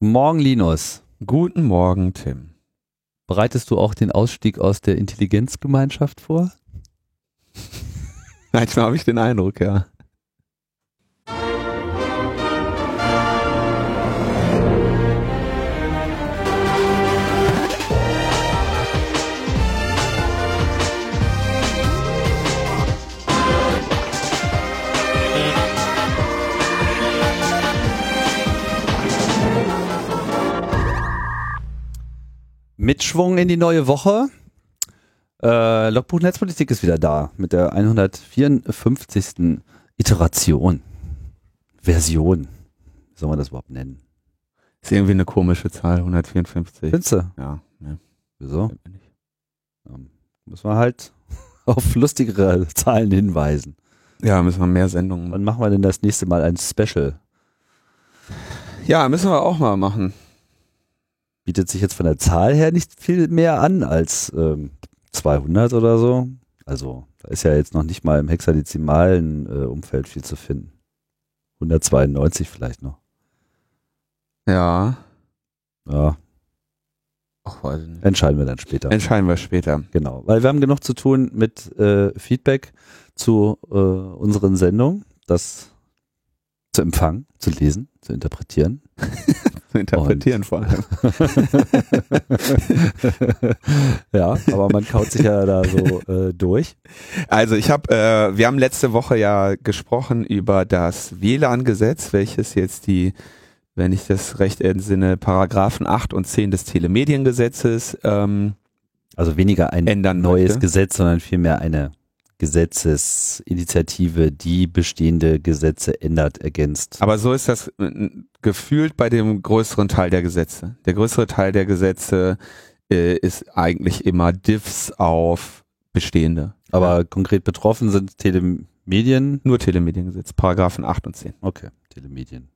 Morgen, Linus. Guten Morgen, Tim. Bereitest du auch den Ausstieg aus der Intelligenzgemeinschaft vor? Manchmal habe ich den Eindruck, ja. Mit Schwung in die neue Woche. Äh, Logbuch Netzpolitik ist wieder da mit der 154. Iteration. Version. Wie soll man das überhaupt nennen? Ist irgendwie eine komische Zahl, 154. Findest du? Ja, ne. Wieso? Ähm, müssen wir halt auf lustigere Zahlen hinweisen. Ja, müssen wir mehr Sendungen Wann machen wir denn das nächste Mal ein Special? Ja, müssen wir auch mal machen. Bietet sich jetzt von der Zahl her nicht viel mehr an als ähm, 200 oder so. Also da ist ja jetzt noch nicht mal im hexadezimalen äh, Umfeld viel zu finden. 192 vielleicht noch. Ja. Ja, Ach, weiß ich nicht. entscheiden wir dann später. Entscheiden wir später. Genau, weil wir haben genug zu tun mit äh, Feedback zu äh, unseren Sendungen, das zu empfangen, zu lesen, zu interpretieren. Interpretieren vor allem. ja, aber man kaut sich ja da so äh, durch. Also ich habe, äh, wir haben letzte Woche ja gesprochen über das WLAN-Gesetz, welches jetzt die, wenn ich das recht entsinne, Paragraphen 8 und 10 des Telemediengesetzes ähm, Also weniger ein ändern neues möchte. Gesetz, sondern vielmehr eine Gesetzesinitiative, die bestehende Gesetze ändert, ergänzt. Aber so ist das äh, gefühlt bei dem größeren Teil der Gesetze. Der größere Teil der Gesetze äh, ist eigentlich immer Diffs auf bestehende. Aber konkret betroffen sind Telemedien. Nur Telemediengesetz, Paragraphen 8 und 10. Okay, Telemedien.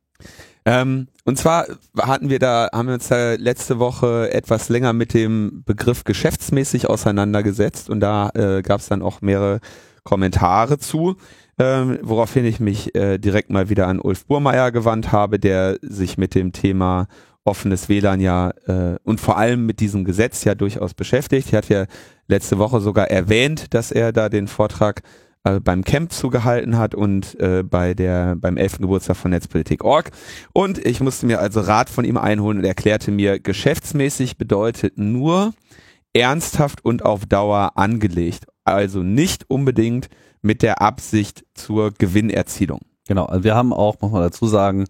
Ähm, und zwar hatten wir da, haben wir uns da letzte Woche etwas länger mit dem Begriff geschäftsmäßig auseinandergesetzt und da äh, gab es dann auch mehrere Kommentare zu, ähm, woraufhin ich mich äh, direkt mal wieder an Ulf Burmeier gewandt habe, der sich mit dem Thema offenes WLAN ja äh, und vor allem mit diesem Gesetz ja durchaus beschäftigt. Er hat ja letzte Woche sogar erwähnt, dass er da den Vortrag äh, beim Camp zugehalten hat und äh, bei der beim 11. Geburtstag von Netzpolitik.org. Und ich musste mir also Rat von ihm einholen und erklärte mir, geschäftsmäßig bedeutet nur ernsthaft und auf Dauer angelegt. Also nicht unbedingt mit der Absicht zur Gewinnerzielung. Genau, also wir haben auch, muss man dazu sagen,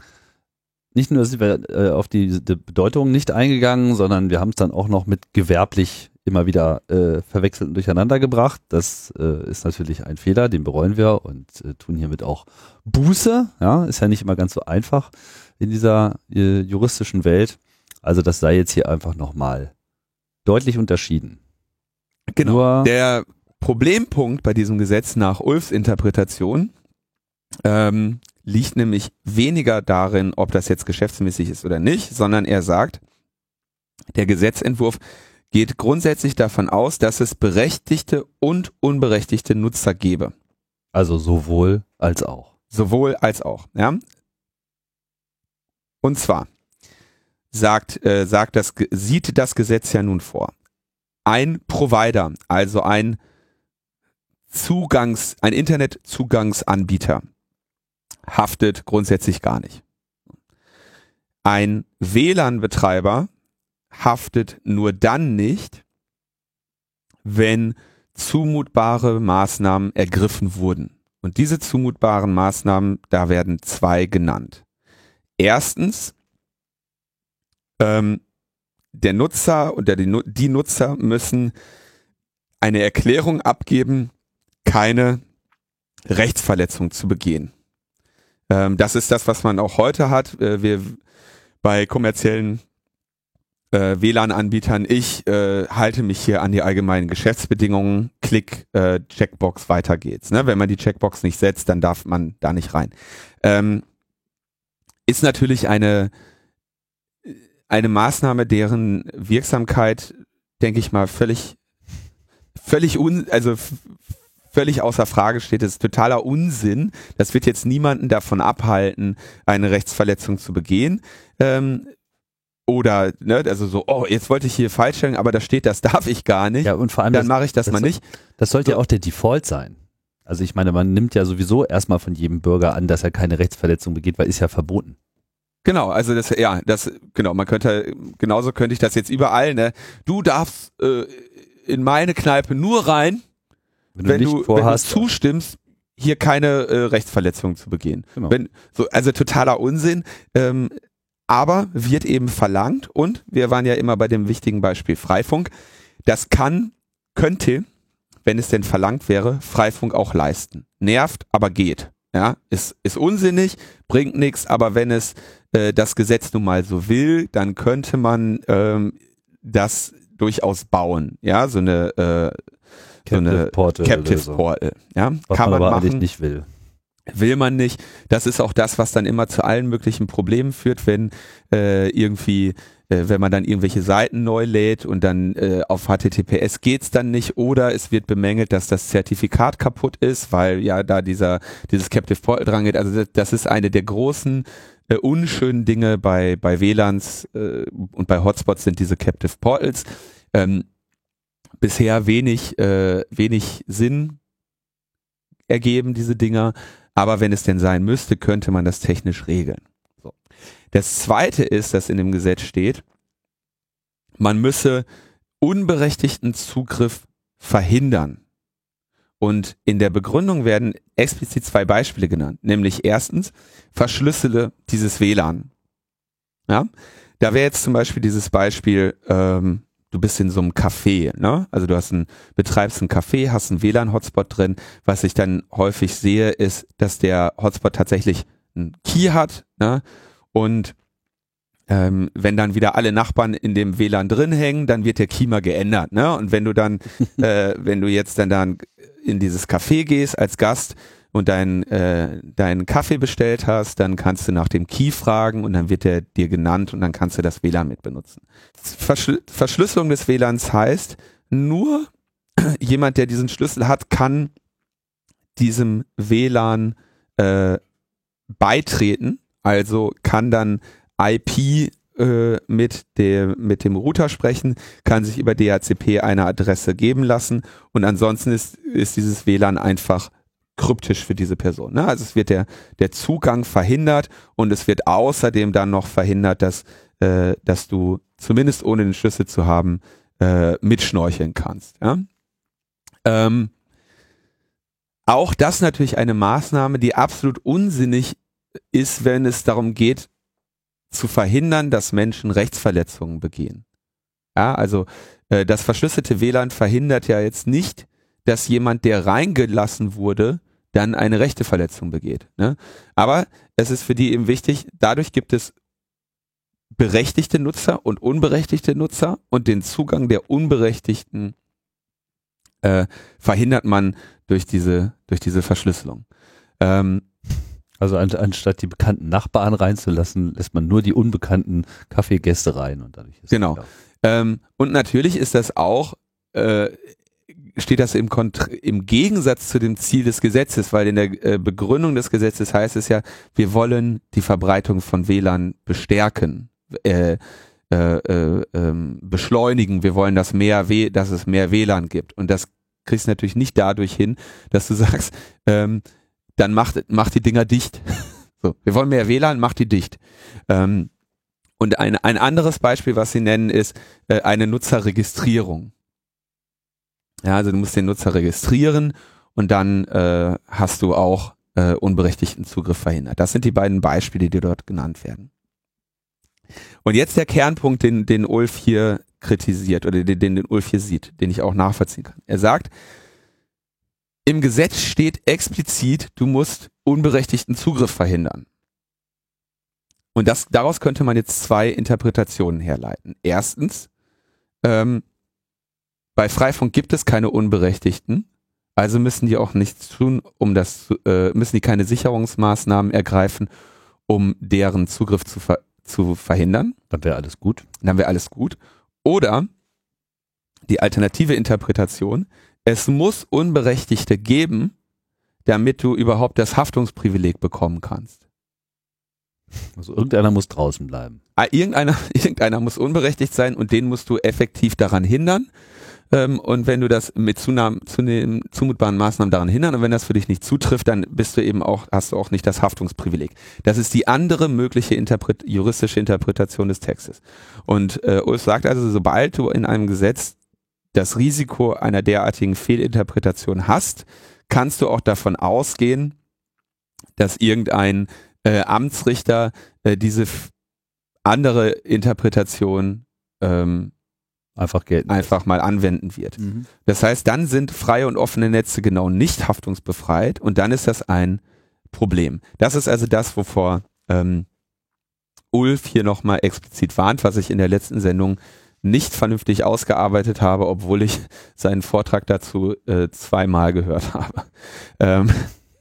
nicht nur sind wir äh, auf die, die Bedeutung nicht eingegangen, sondern wir haben es dann auch noch mit gewerblich immer wieder äh, verwechselt und durcheinander gebracht. Das äh, ist natürlich ein Fehler, den bereuen wir und äh, tun hiermit auch Buße. Ja, ist ja nicht immer ganz so einfach in dieser äh, juristischen Welt. Also das sei jetzt hier einfach nochmal deutlich unterschieden. Nur- Der Problempunkt bei diesem Gesetz nach Ulfs Interpretation ähm, liegt nämlich weniger darin, ob das jetzt geschäftsmäßig ist oder nicht, sondern er sagt, der Gesetzentwurf geht grundsätzlich davon aus, dass es berechtigte und unberechtigte Nutzer gebe. Also sowohl als auch. Sowohl als auch. Ja? Und zwar sagt, äh, sagt das, sieht das Gesetz ja nun vor. Ein Provider, also ein Zugangs, ein Internetzugangsanbieter, haftet grundsätzlich gar nicht. Ein WLAN-Betreiber haftet nur dann nicht, wenn zumutbare Maßnahmen ergriffen wurden. Und diese zumutbaren Maßnahmen, da werden zwei genannt. Erstens, ähm, der Nutzer oder die, die Nutzer müssen eine Erklärung abgeben, keine Rechtsverletzung zu begehen. Ähm, das ist das, was man auch heute hat. Äh, wir bei kommerziellen äh, WLAN-Anbietern, ich äh, halte mich hier an die allgemeinen Geschäftsbedingungen, Klick, äh, Checkbox, weiter geht's. Ne? Wenn man die Checkbox nicht setzt, dann darf man da nicht rein. Ähm, ist natürlich eine, eine Maßnahme, deren Wirksamkeit, denke ich mal, völlig, völlig un, also völlig außer Frage steht. Das ist totaler Unsinn. Das wird jetzt niemanden davon abhalten, eine Rechtsverletzung zu begehen. Ähm, oder, ne, also so, oh, jetzt wollte ich hier falsch stellen, aber da steht, das darf ich gar nicht. Ja, und vor allem dann mache ich das, das mal nicht. Das sollte So. ja auch der Default sein. Also ich meine, man nimmt ja sowieso erstmal von jedem Bürger an, dass er keine Rechtsverletzung begeht, weil ist ja verboten. Genau, also das, ja, das, genau, man könnte, genauso könnte ich das jetzt überall, ne? Du darfst äh, in meine Kneipe nur rein, Wenn, wenn du du, nicht wenn du vorhast, zustimmst, hier keine äh, Rechtsverletzung zu begehen. Genau. Wenn, so, also totaler Unsinn. Ähm, aber wird eben verlangt und wir waren ja immer bei dem wichtigen Beispiel Freifunk. Das kann, könnte, wenn es denn verlangt wäre, Freifunk auch leisten. Nervt, aber geht. Ja, ist, ist unsinnig, bringt nichts, aber wenn es äh, das Gesetz nun mal so will, dann könnte man ähm, das durchaus bauen. Ja, so eine äh, so eine Portal Captive Lösung, Portal. Ja, was kann man man aber eigentlich machen, nicht will. Will man nicht. Das ist auch das, was dann immer zu allen möglichen Problemen führt, wenn äh, irgendwie äh, wenn man dann irgendwelche Seiten neu lädt und dann äh, auf HTTPS geht's dann nicht oder es wird bemängelt, dass das Zertifikat kaputt ist, weil ja da dieser dieses Captive Portal dran geht. Also das, ist eine der großen äh, unschönen Dinge bei bei WLANs äh, und bei Hotspots sind diese Captive Portals. Ähm, bisher wenig äh, wenig Sinn ergeben diese Dinger, aber wenn es denn sein müsste, könnte man das technisch regeln. So. Das zweite ist, dass in dem Gesetz steht, man müsse unberechtigten Zugriff verhindern. Und in der Begründung werden explizit zwei Beispiele genannt, nämlich erstens, verschlüssele dieses WLAN. Ja, da wäre jetzt zum Beispiel dieses Beispiel, ähm, du bist in so einem Café, ne? Also du hast ein, betreibst ein Café, hast einen WLAN-Hotspot drin. Was ich dann häufig sehe, ist, dass der Hotspot tatsächlich einen Key hat, ne? Und ähm, wenn dann wieder alle Nachbarn in dem WLAN drin hängen, dann wird der Key mal geändert, ne? Und wenn du dann, äh, wenn du jetzt dann dann in dieses Café gehst als Gast und deinen äh, deinen Kaffee bestellt hast, dann kannst du nach dem Key fragen und dann wird der dir genannt und dann kannst du das WLAN mit benutzen. Verschl Verschlüsselung des WLANs heißt, nur jemand, der diesen Schlüssel hat, kann diesem WLAN äh, beitreten, also kann dann IP äh, mit, der, mit dem Router sprechen, kann sich über DHCP eine Adresse geben lassen und ansonsten ist, ist dieses WLAN einfach kryptisch für diese Person. Ne? Also es wird der, der Zugang verhindert und es wird außerdem dann noch verhindert, dass, äh, dass du zumindest ohne den Schlüssel zu haben äh, mitschnorcheln kannst. Ja? Ähm, auch das natürlich eine Maßnahme, die absolut unsinnig ist, wenn es darum geht, zu verhindern, dass Menschen Rechtsverletzungen begehen. Ja, also äh, das verschlüsselte WLAN verhindert ja jetzt nicht, dass jemand, der reingelassen wurde, dann eine Rechteverletzung begeht. Ne? Aber es ist für die eben wichtig, dadurch gibt es berechtigte Nutzer und unberechtigte Nutzer und den Zugang der Unberechtigten äh, verhindert man durch diese, durch diese Verschlüsselung. Ähm, Also an, anstatt die bekannten Nachbarn reinzulassen, lässt man nur die unbekannten Kaffeegäste rein und dadurch ist Genau. Ähm, und natürlich ist das auch, äh, steht das im, im Gegensatz zu dem Ziel des Gesetzes, weil in der äh, Begründung des Gesetzes heißt es ja, wir wollen die Verbreitung von WLAN bestärken, äh, äh, äh, ähm, beschleunigen. Wir wollen, dass mehr w dass es mehr WLAN gibt. Und das kriegst du natürlich nicht dadurch hin, dass du sagst, ähm, dann macht, macht die Dinger dicht. so, wir wollen mehr WLAN, macht die dicht. Ähm, und ein, ein anderes Beispiel, was sie nennen, ist äh, eine Nutzerregistrierung. Ja, also du musst den Nutzer registrieren und dann äh, hast du auch äh, unberechtigten Zugriff verhindert. Das sind die beiden Beispiele, die dort genannt werden. Und jetzt der Kernpunkt, den, den Ulf hier kritisiert oder den, den Ulf hier sieht, den ich auch nachvollziehen kann. Er sagt, im Gesetz steht explizit, du musst unberechtigten Zugriff verhindern. Und das, daraus könnte man jetzt zwei Interpretationen herleiten. Erstens, ähm, bei Freifunk gibt es keine Unberechtigten, also müssen die auch nichts tun, um das, zu- äh, müssen die keine Sicherungsmaßnahmen ergreifen, um deren Zugriff zu, ver zu verhindern. Dann wäre alles gut. Dann wäre alles gut. Oder die alternative Interpretation, es muss Unberechtigte geben, damit du überhaupt das Haftungsprivileg bekommen kannst. Also irgendeiner muss draußen bleiben. Ah, irgendeiner, irgendeiner muss unberechtigt sein und den musst du effektiv daran hindern. Ähm, und wenn du das mit Zunahme, zunehm, zumutbaren Maßnahmen daran hindern und wenn das für dich nicht zutrifft, dann bist du eben auch, hast du auch nicht das Haftungsprivileg. Das ist die andere mögliche Interpret juristische Interpretation des Textes. Und äh, Ulf sagt also, sobald du in einem Gesetz das Risiko einer derartigen Fehlinterpretation hast, kannst du auch davon ausgehen, dass irgendein äh, Amtsrichter äh, diese andere Interpretation ähm, einfach gelten einfach mal anwenden wird. Mhm. Das heißt, dann sind freie und offene Netze genau nicht haftungsbefreit und dann ist das ein Problem. Das ist also das, wovor ähm, Ulf hier nochmal explizit warnt, was ich in der letzten Sendung nicht vernünftig ausgearbeitet habe, obwohl ich seinen Vortrag dazu äh, zweimal gehört habe. Ähm,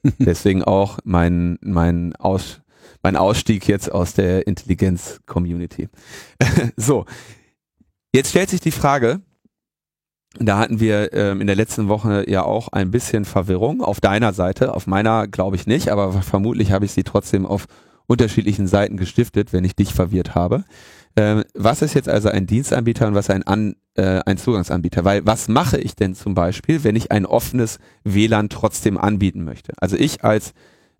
deswegen auch mein, mein, Aus, mein Ausstieg jetzt aus der Intelligenz-Community. so, Jetzt stellt sich die Frage, da hatten wir ähm, in der letzten Woche ja auch ein bisschen Verwirrung auf deiner Seite, auf meiner glaube ich nicht, aber vermutlich habe ich sie trotzdem auf unterschiedlichen Seiten gestiftet, wenn ich dich verwirrt habe. Ähm, was ist jetzt also ein Dienstanbieter und was ein, An, äh, ein Zugangsanbieter? Weil was mache ich denn zum Beispiel, wenn ich ein offenes WLAN trotzdem anbieten möchte? Also ich als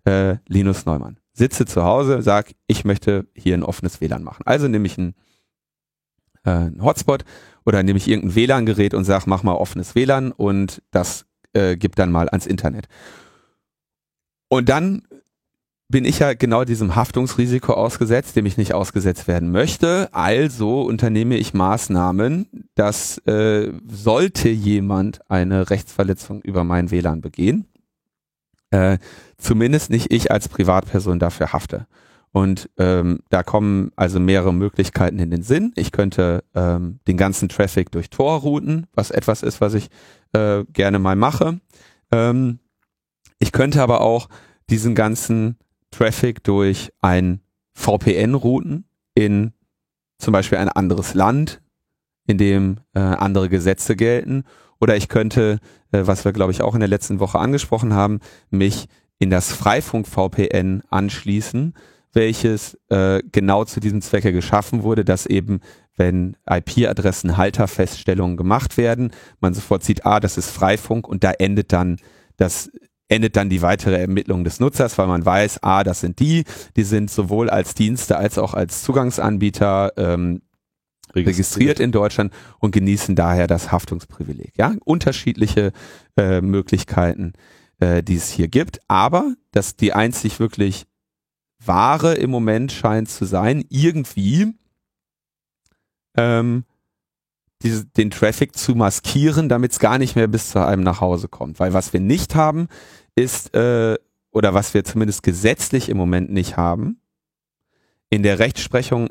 äh, Linus Neumann sitze zu Hause, sag, ich möchte hier ein offenes WLAN machen. Also nehme ich ein äh, Hotspot oder nehme ich irgendein WLAN-Gerät und sage, mach mal offenes WLAN und das äh, gibt dann mal ans Internet. Und dann bin ich ja genau diesem Haftungsrisiko ausgesetzt, dem ich nicht ausgesetzt werden möchte. Also unternehme ich Maßnahmen, dass äh, sollte jemand eine Rechtsverletzung über mein WLAN begehen, äh, zumindest nicht ich als Privatperson dafür hafte. Und ähm, da kommen also mehrere Möglichkeiten in den Sinn. Ich könnte ähm, den ganzen Traffic durch Tor routen, was etwas ist, was ich äh, gerne mal mache. Ähm, ich könnte aber auch diesen ganzen Traffic durch ein VPN routen in zum Beispiel ein anderes Land, in dem äh, andere Gesetze gelten. Oder ich könnte, äh, was wir glaube ich auch in der letzten Woche angesprochen haben, mich in das Freifunk VPN anschließen welches äh, genau zu diesem Zwecke geschaffen wurde, dass eben, wenn IP-Adressen-Halterfeststellungen gemacht werden, man sofort sieht, ah, das ist Freifunk und da endet dann das endet dann die weitere Ermittlung des Nutzers, weil man weiß, ah, das sind die, die sind sowohl als Dienste als auch als Zugangsanbieter ähm, registriert. registriert in Deutschland und genießen daher das Haftungsprivileg. Ja, unterschiedliche äh, Möglichkeiten, äh, die es hier gibt, aber dass die einzig wirklich Ware im Moment scheint zu sein, irgendwie ähm, diese, den Traffic zu maskieren, damit es gar nicht mehr bis zu einem nach Hause kommt. Weil was wir nicht haben, ist, äh, oder was wir zumindest gesetzlich im Moment nicht haben, in der Rechtsprechung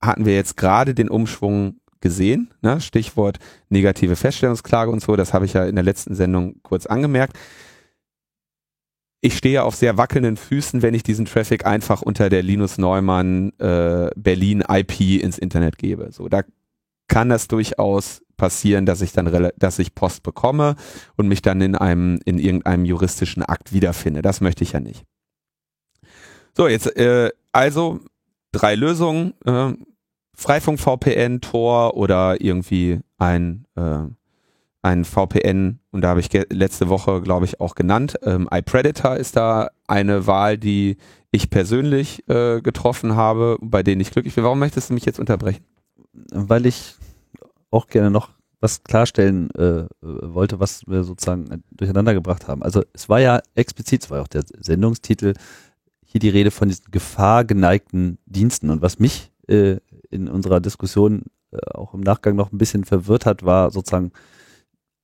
hatten wir jetzt gerade den Umschwung gesehen, ne? Stichwort negative Feststellungsklage und so, das habe ich ja in der letzten Sendung kurz angemerkt ich stehe auf sehr wackelnden Füßen, wenn ich diesen Traffic einfach unter der Linus Neumann äh, Berlin IP ins Internet gebe. So, da kann das durchaus passieren, dass ich dann, dass ich Post bekomme und mich dann in einem, in irgendeinem juristischen Akt wiederfinde. Das möchte ich ja nicht. So, jetzt, äh, also drei Lösungen, äh, Freifunk VPN, Tor oder irgendwie ein äh, ein VPN und da habe ich letzte Woche, glaube ich, auch genannt. Ähm, iPredator ist da eine Wahl, die ich persönlich äh, getroffen habe, bei denen ich glücklich bin. Warum möchtest du mich jetzt unterbrechen? Weil ich auch gerne noch was klarstellen äh, wollte, was wir sozusagen durcheinander gebracht haben. Also es war ja explizit, es war ja auch der Sendungstitel, hier die Rede von diesen gefahrgeneigten Diensten. Und was mich äh, in unserer Diskussion äh, auch im Nachgang noch ein bisschen verwirrt hat, war sozusagen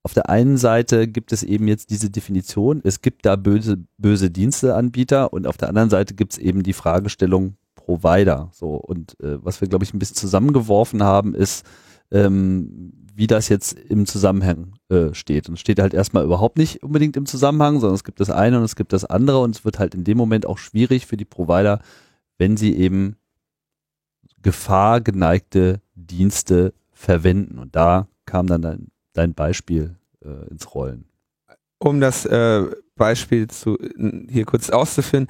auf der einen Seite gibt es eben jetzt diese Definition, es gibt da böse, böse Diensteanbieter und auf der anderen Seite gibt es eben die Fragestellung Provider. So, und äh, was wir, glaube ich, ein bisschen zusammengeworfen haben, ist, ähm, wie das jetzt im Zusammenhang äh, steht. Und es steht halt erstmal überhaupt nicht unbedingt im Zusammenhang, sondern es gibt das eine und es gibt das andere und es wird halt in dem Moment auch schwierig für die Provider, wenn sie eben gefahrgeneigte Dienste verwenden. Und da kam dann ein dein Beispiel äh, ins Rollen. Um das äh, Beispiel zu, hier kurz auszuführen,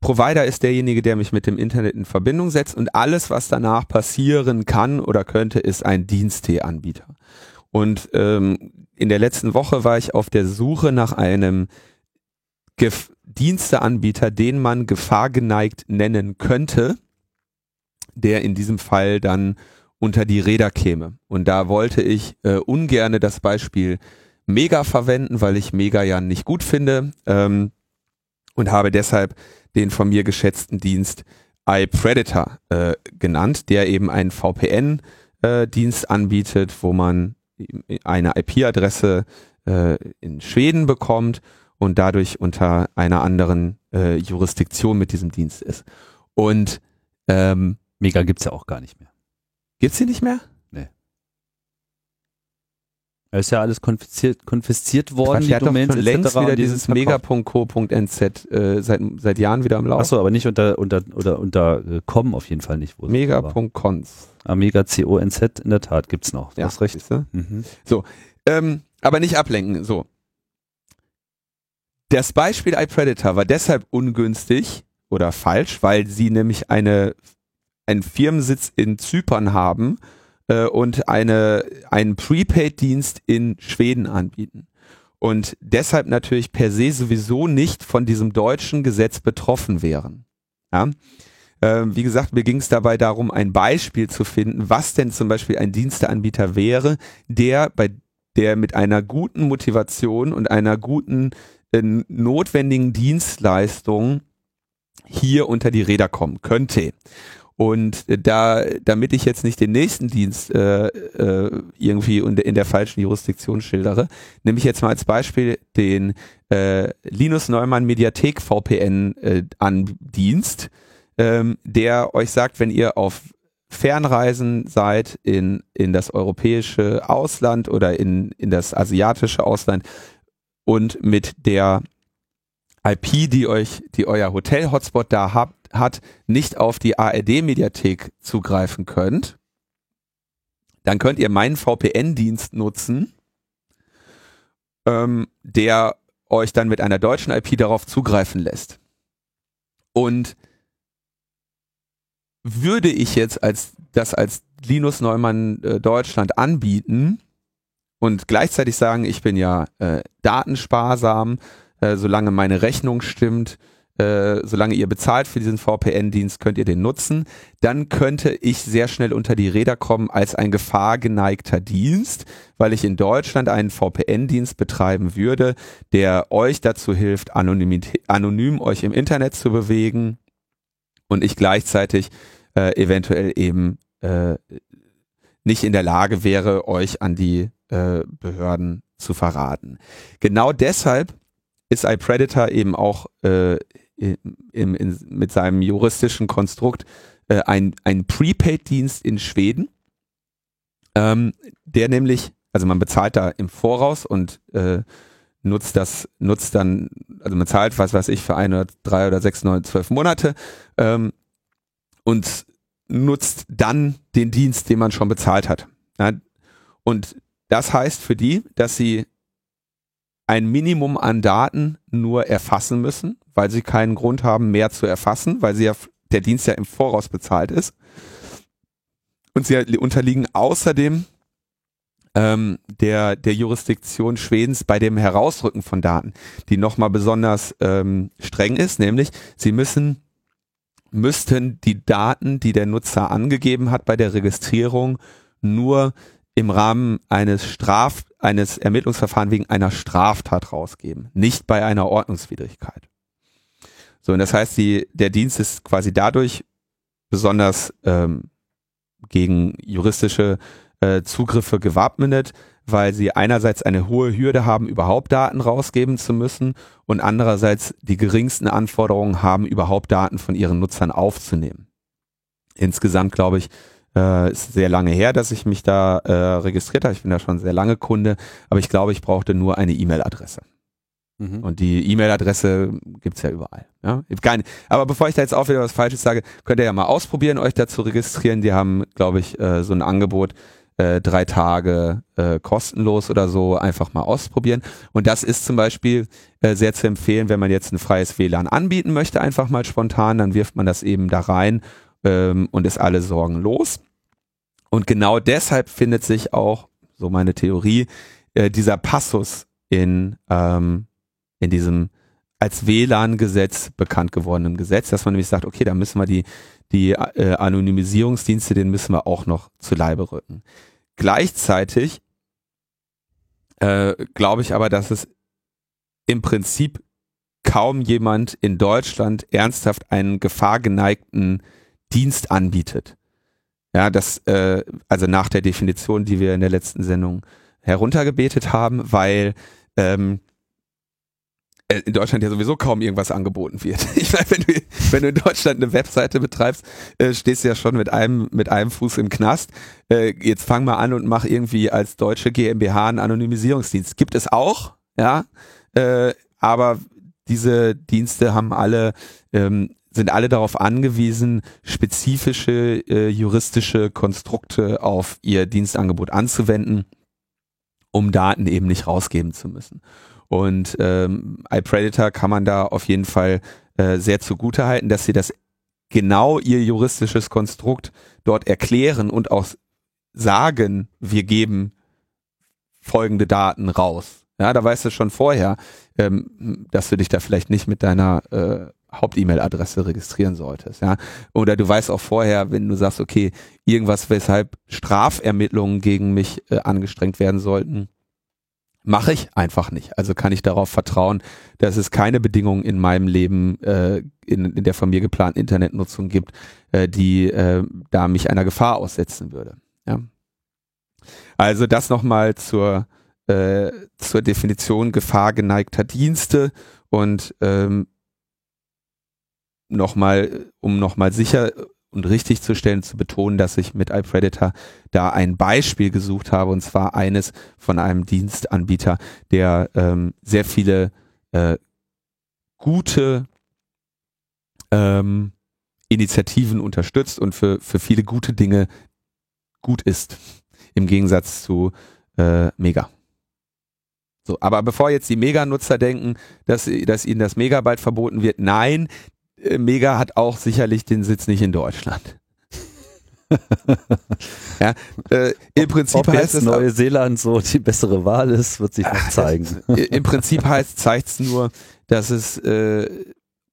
Provider ist derjenige, der mich mit dem Internet in Verbindung setzt und alles, was danach passieren kann oder könnte, ist ein Dienstee-Anbieter. Und ähm, in der letzten Woche war ich auf der Suche nach einem Gef Diensteanbieter, den man gefahrgeneigt nennen könnte, der in diesem Fall dann unter die Räder käme. Und da wollte ich äh, ungerne das Beispiel Mega verwenden, weil ich Mega ja nicht gut finde ähm, und habe deshalb den von mir geschätzten Dienst iPredator äh, genannt, der eben einen VPN-Dienst äh, anbietet, wo man eine IP-Adresse äh, in Schweden bekommt und dadurch unter einer anderen äh, Jurisdiktion mit diesem Dienst ist. Und ähm, Mega gibt's ja auch gar nicht mehr. Gibt's die nicht mehr? Nee. Es ist ja alles konfisziert, konfisziert worden, Quatsch, die Domains etc. längst wieder dieses mega.co.nz äh, seit, seit Jahren wieder am Laufen. Achso, aber nicht unter, unter, unter, unter äh, com auf jeden Fall nicht. Mega.cons. Ah, Mega.conz in der Tat gibt's noch. Du ja, hast recht. Mhm. So, ähm, aber nicht ablenken. So, das Beispiel iPredator war deshalb ungünstig oder falsch, weil sie nämlich eine, einen Firmensitz in Zypern haben äh, und eine, einen Prepaid-Dienst in Schweden anbieten. Und deshalb natürlich per se sowieso nicht von diesem deutschen Gesetz betroffen wären. Ja? Äh, wie gesagt, mir ging es dabei darum, ein Beispiel zu finden, was denn zum Beispiel ein Diensteanbieter wäre, der bei der mit einer guten Motivation und einer guten äh, notwendigen Dienstleistungen hier unter die Räder kommen könnte. Und da, damit ich jetzt nicht den nächsten Dienst äh, äh, irgendwie in der falschen Jurisdiktion schildere, nehme ich jetzt mal als Beispiel den äh, Linus Neumann Mediathek VPN äh, an Dienst, ähm, der euch sagt, wenn ihr auf Fernreisen seid in, in das europäische Ausland oder in, in das asiatische Ausland, und mit der IP, die euch, die euer Hotel-Hotspot da habt, hat, nicht auf die ARD-Mediathek zugreifen könnt, dann könnt ihr meinen VPN-Dienst nutzen, ähm, der euch dann mit einer deutschen IP darauf zugreifen lässt. Und würde ich jetzt als das als Linus Neumann äh, Deutschland anbieten, und gleichzeitig sagen, ich bin ja äh, datensparsam, äh, solange meine Rechnung stimmt, äh, solange ihr bezahlt für diesen VPN-Dienst, könnt ihr den nutzen. Dann könnte ich sehr schnell unter die Räder kommen als ein gefahrgeneigter Dienst, weil ich in Deutschland einen VPN-Dienst betreiben würde, der euch dazu hilft, anonym euch im Internet zu bewegen und ich gleichzeitig äh, eventuell eben äh, nicht in der Lage wäre, euch an die äh, Behörden zu verraten. Genau deshalb ist iPredator eben auch äh, im, in, mit seinem juristischen Konstrukt äh, ein, ein Prepaid-Dienst in Schweden, ähm, der nämlich, also man bezahlt da im Voraus und äh, nutzt das, nutzt dann, also man zahlt, was weiß ich, für ein oder drei oder sechs, neun, zwölf Monate ähm, und nutzt dann den Dienst, den man schon bezahlt hat. Ja, und das heißt für die, dass sie ein Minimum an Daten nur erfassen müssen, weil sie keinen Grund haben, mehr zu erfassen, weil sie ja der Dienst ja im Voraus bezahlt ist. Und sie unterliegen außerdem ähm, der, der Jurisdiktion Schwedens bei dem Herausrücken von Daten, die nochmal besonders ähm, streng ist, nämlich sie müssen müssten die Daten, die der Nutzer angegeben hat bei der Registrierung, nur im Rahmen eines Straf, eines Ermittlungsverfahrens wegen einer Straftat rausgeben, nicht bei einer Ordnungswidrigkeit. So, und das heißt, die, der Dienst ist quasi dadurch besonders ähm, gegen juristische äh, Zugriffe gewappnet, weil sie einerseits eine hohe Hürde haben, überhaupt Daten rausgeben zu müssen und andererseits die geringsten Anforderungen haben, überhaupt Daten von ihren Nutzern aufzunehmen. Insgesamt glaube ich, äh, ist sehr lange her, dass ich mich da äh, registriert habe. Ich bin da schon sehr lange Kunde, aber ich glaube, ich brauchte nur eine E-Mail-Adresse. Mhm. Und die E-Mail-Adresse gibt's ja überall. Ja? Keine, aber bevor ich da jetzt auch wieder was Falsches sage, könnt ihr ja mal ausprobieren, euch da zu registrieren. Die haben, glaube ich, äh, so ein Angebot, äh, drei Tage äh, kostenlos oder so einfach mal ausprobieren. Und das ist zum Beispiel äh, sehr zu empfehlen, wenn man jetzt ein freies WLAN anbieten möchte, einfach mal spontan, dann wirft man das eben da rein ähm, und ist alle Sorgen los. Und genau deshalb findet sich auch, so meine Theorie, äh, dieser Passus in, ähm, in diesem als WLAN-Gesetz bekannt gewordenen Gesetz, dass man nämlich sagt, okay, da müssen wir die, die äh, Anonymisierungsdienste, den müssen wir auch noch zu Leibe rücken. Gleichzeitig äh, glaube ich aber, dass es im Prinzip kaum jemand in Deutschland ernsthaft einen gefahrgeneigten Dienst anbietet. Ja, das, äh, also nach der Definition, die wir in der letzten Sendung heruntergebetet haben, weil ähm, äh, in Deutschland ja sowieso kaum irgendwas angeboten wird. Ich meine, wenn du, wenn du in Deutschland eine Webseite betreibst, äh, stehst du ja schon mit einem, mit einem Fuß im Knast. Äh, jetzt fang mal an und mach irgendwie als deutsche GmbH einen Anonymisierungsdienst. Gibt es auch, ja, äh, aber diese Dienste haben alle, ähm, sind alle darauf angewiesen, spezifische äh, juristische Konstrukte auf ihr Dienstangebot anzuwenden, um Daten eben nicht rausgeben zu müssen. Und ähm, iPredator kann man da auf jeden Fall äh, sehr zugute halten, dass sie das genau ihr juristisches Konstrukt dort erklären und auch sagen, wir geben folgende Daten raus. Ja, da weißt du schon vorher, ähm, dass du dich da vielleicht nicht mit deiner äh, Haupt-E-Mail-Adresse registrieren solltest. Ja, oder du weißt auch vorher, wenn du sagst, okay, irgendwas, weshalb Strafermittlungen gegen mich äh, angestrengt werden sollten, Mache ich einfach nicht. Also kann ich darauf vertrauen, dass es keine Bedingungen in meinem Leben äh, in, in der von mir geplanten Internetnutzung gibt, äh, die äh, da mich einer Gefahr aussetzen würde. Ja. Also das nochmal zur, äh, zur Definition gefahrgeneigter Dienste und ähm, nochmal, um nochmal sicher und richtig zu stellen, zu betonen, dass ich mit iPredator da ein Beispiel gesucht habe und zwar eines von einem Dienstanbieter, der ähm, sehr viele äh, gute ähm, Initiativen unterstützt und für, für viele gute Dinge gut ist, im Gegensatz zu äh, Mega. So, aber bevor jetzt die Mega-Nutzer denken, dass, dass ihnen das Mega bald verboten wird, nein, Mega hat auch sicherlich den Sitz nicht in Deutschland. ja, äh, Im Prinzip Ob heißt es Neuseeland so die bessere Wahl ist, wird sich noch zeigen. Im Prinzip heißt zeigt es nur, dass es äh,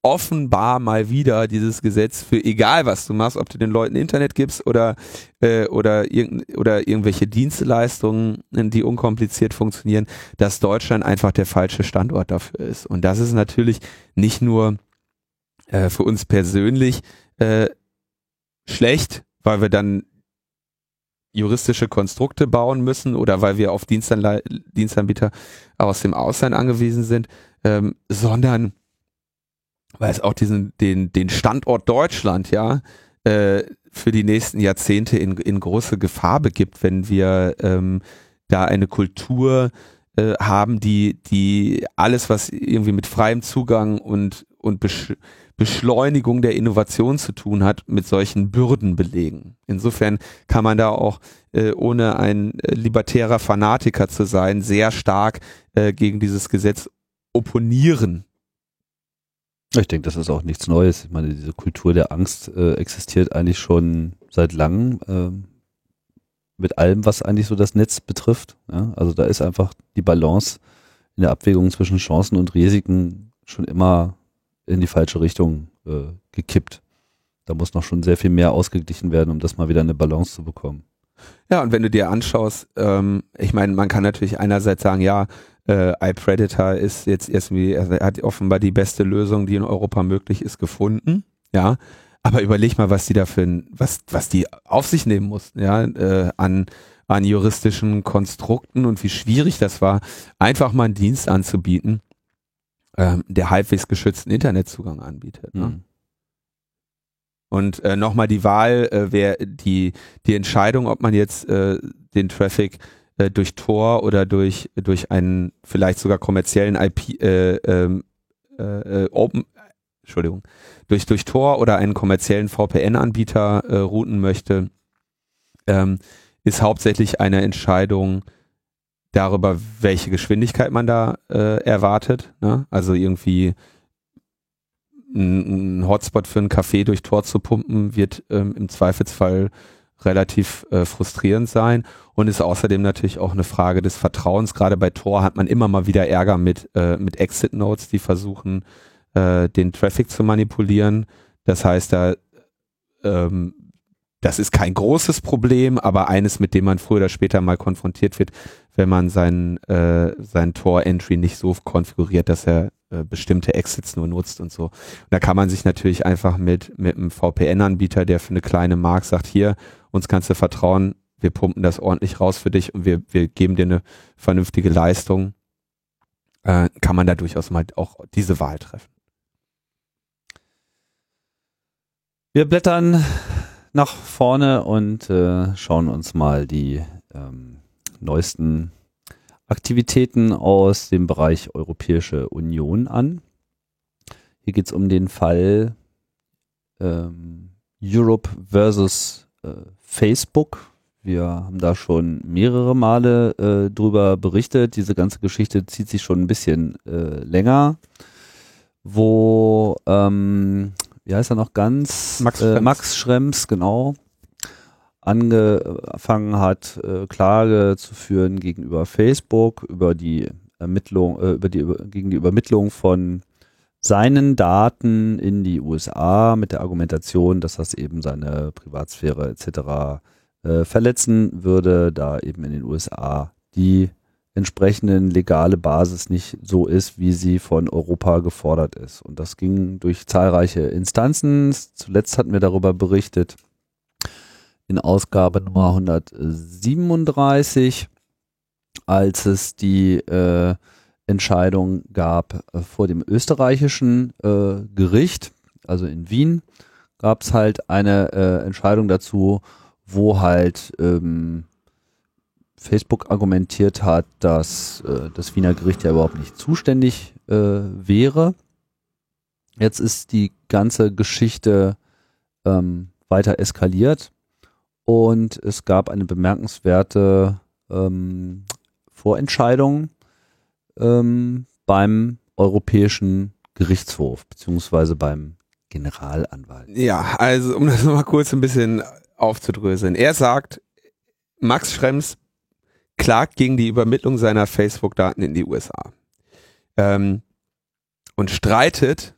offenbar mal wieder dieses Gesetz für egal was du machst, ob du den Leuten Internet gibst oder äh, oder irgend, oder irgendwelche Dienstleistungen, die unkompliziert funktionieren, dass Deutschland einfach der falsche Standort dafür ist. Und das ist natürlich nicht nur äh, für uns persönlich äh, schlecht, weil wir dann juristische Konstrukte bauen müssen oder weil wir auf Dienstanle Dienstanbieter aus dem Ausland angewiesen sind, ähm, sondern weil es auch diesen den den Standort Deutschland ja äh, für die nächsten Jahrzehnte in, in große Gefahr begibt, wenn wir ähm, da eine Kultur äh, haben, die die alles was irgendwie mit freiem Zugang und und Beschleunigung der Innovation zu tun hat, mit solchen Bürden belegen. Insofern kann man da auch, äh, ohne ein äh, libertärer Fanatiker zu sein, sehr stark äh, gegen dieses Gesetz opponieren. Ich denke, das ist auch nichts Neues. Ich meine, diese Kultur der Angst äh, existiert eigentlich schon seit langem ähm, mit allem, was eigentlich so das Netz betrifft. Ja? Also da ist einfach die Balance in der Abwägung zwischen Chancen und Risiken schon immer in die falsche Richtung äh, gekippt. Da muss noch schon sehr viel mehr ausgeglichen werden, um das mal wieder eine Balance zu bekommen. Ja, und wenn du dir anschaust, ähm, ich meine, man kann natürlich einerseits sagen, ja, äh, iPredator ist jetzt irgendwie, er hat offenbar die beste Lösung, die in Europa möglich ist, gefunden. Ja, aber überleg mal, was die dafür, was, was die auf sich nehmen mussten, ja, äh, an, an juristischen Konstrukten und wie schwierig das war, einfach mal einen Dienst anzubieten, ähm, der halbwegs geschützten Internetzugang anbietet. Ne? Mhm. Und äh, nochmal die Wahl, äh, wer die, die Entscheidung, ob man jetzt äh, den Traffic äh, durch Tor oder durch, durch einen vielleicht sogar kommerziellen IP, äh, ähm, äh, äh, Open, Entschuldigung, durch, durch Tor oder einen kommerziellen VPN-Anbieter äh, routen möchte, ähm, ist hauptsächlich eine Entscheidung darüber, welche Geschwindigkeit man da äh, erwartet. Ne? Also irgendwie ein, Hotspot für einen Kaffee durch Tor zu pumpen, wird ähm, im Zweifelsfall relativ äh, frustrierend sein und ist außerdem natürlich auch eine Frage des Vertrauens. Gerade bei Tor hat man immer mal wieder Ärger mit, äh, mit Exit Nodes, die versuchen, äh, den Traffic zu manipulieren. Das heißt, da ähm, das ist kein großes Problem, aber eines, mit dem man früher oder später mal konfrontiert wird, wenn man sein, äh, sein Tor-Entry nicht so konfiguriert, dass er äh, bestimmte Exits nur nutzt und so. Und da kann man sich natürlich einfach mit, mit einem VPN-Anbieter, der für eine kleine Mark sagt, hier, uns kannst du vertrauen, wir pumpen das ordentlich raus für dich und wir, wir geben dir eine vernünftige Leistung, äh, kann man da durchaus mal auch diese Wahl treffen. Wir blättern nach vorne und äh, schauen uns mal die ähm, neuesten Aktivitäten aus dem Bereich Europäische Union an. Hier geht es um den Fall ähm, Europe versus äh, Facebook. Wir haben da schon mehrere Male äh, drüber berichtet. Diese ganze Geschichte zieht sich schon ein bisschen äh, länger, wo ähm, wie heißt er noch ganz? Max äh, Schrems. Max Schrems, genau, angefangen hat, äh, Klage zu führen gegenüber Facebook über die Ermittlung, äh, über die, über, gegen die Übermittlung von seinen Daten in die USA mit der Argumentation, dass das eben seine Privatsphäre etc. Äh, verletzen würde, da eben in den USA die entsprechenden legale Basis nicht so ist, wie sie von Europa gefordert ist. Und das ging durch zahlreiche Instanzen. Zuletzt hatten wir darüber berichtet in Ausgabe Nummer 137, als es die äh, Entscheidung gab äh, vor dem österreichischen äh, Gericht, also in Wien, gab es halt eine äh, Entscheidung dazu, wo halt ähm, Facebook argumentiert hat, dass äh, das Wiener Gericht ja überhaupt nicht zuständig äh, wäre. Jetzt ist die ganze Geschichte ähm, weiter eskaliert und es gab eine bemerkenswerte ähm, Vorentscheidung ähm, beim Europäischen Gerichtshof beziehungsweise beim Generalanwalt. Ja, also um das nochmal kurz ein bisschen aufzudröseln. Er sagt, Max Schrems klagt gegen die Übermittlung seiner Facebook-Daten in die USA ähm, und streitet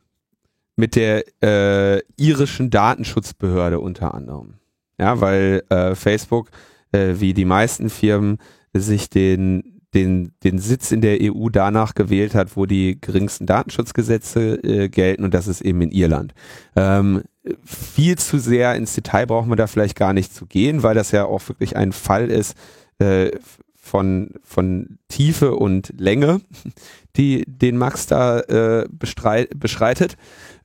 mit der äh, irischen Datenschutzbehörde unter anderem. Ja, weil äh, Facebook, äh, wie die meisten Firmen, sich den, den, den Sitz in der EU danach gewählt hat, wo die geringsten Datenschutzgesetze äh, gelten und das ist eben in Irland. Ähm, viel zu sehr ins Detail brauchen wir da vielleicht gar nicht zu gehen, weil das ja auch wirklich ein Fall ist, äh, von, von Tiefe und Länge, die den Max da äh, beschreitet.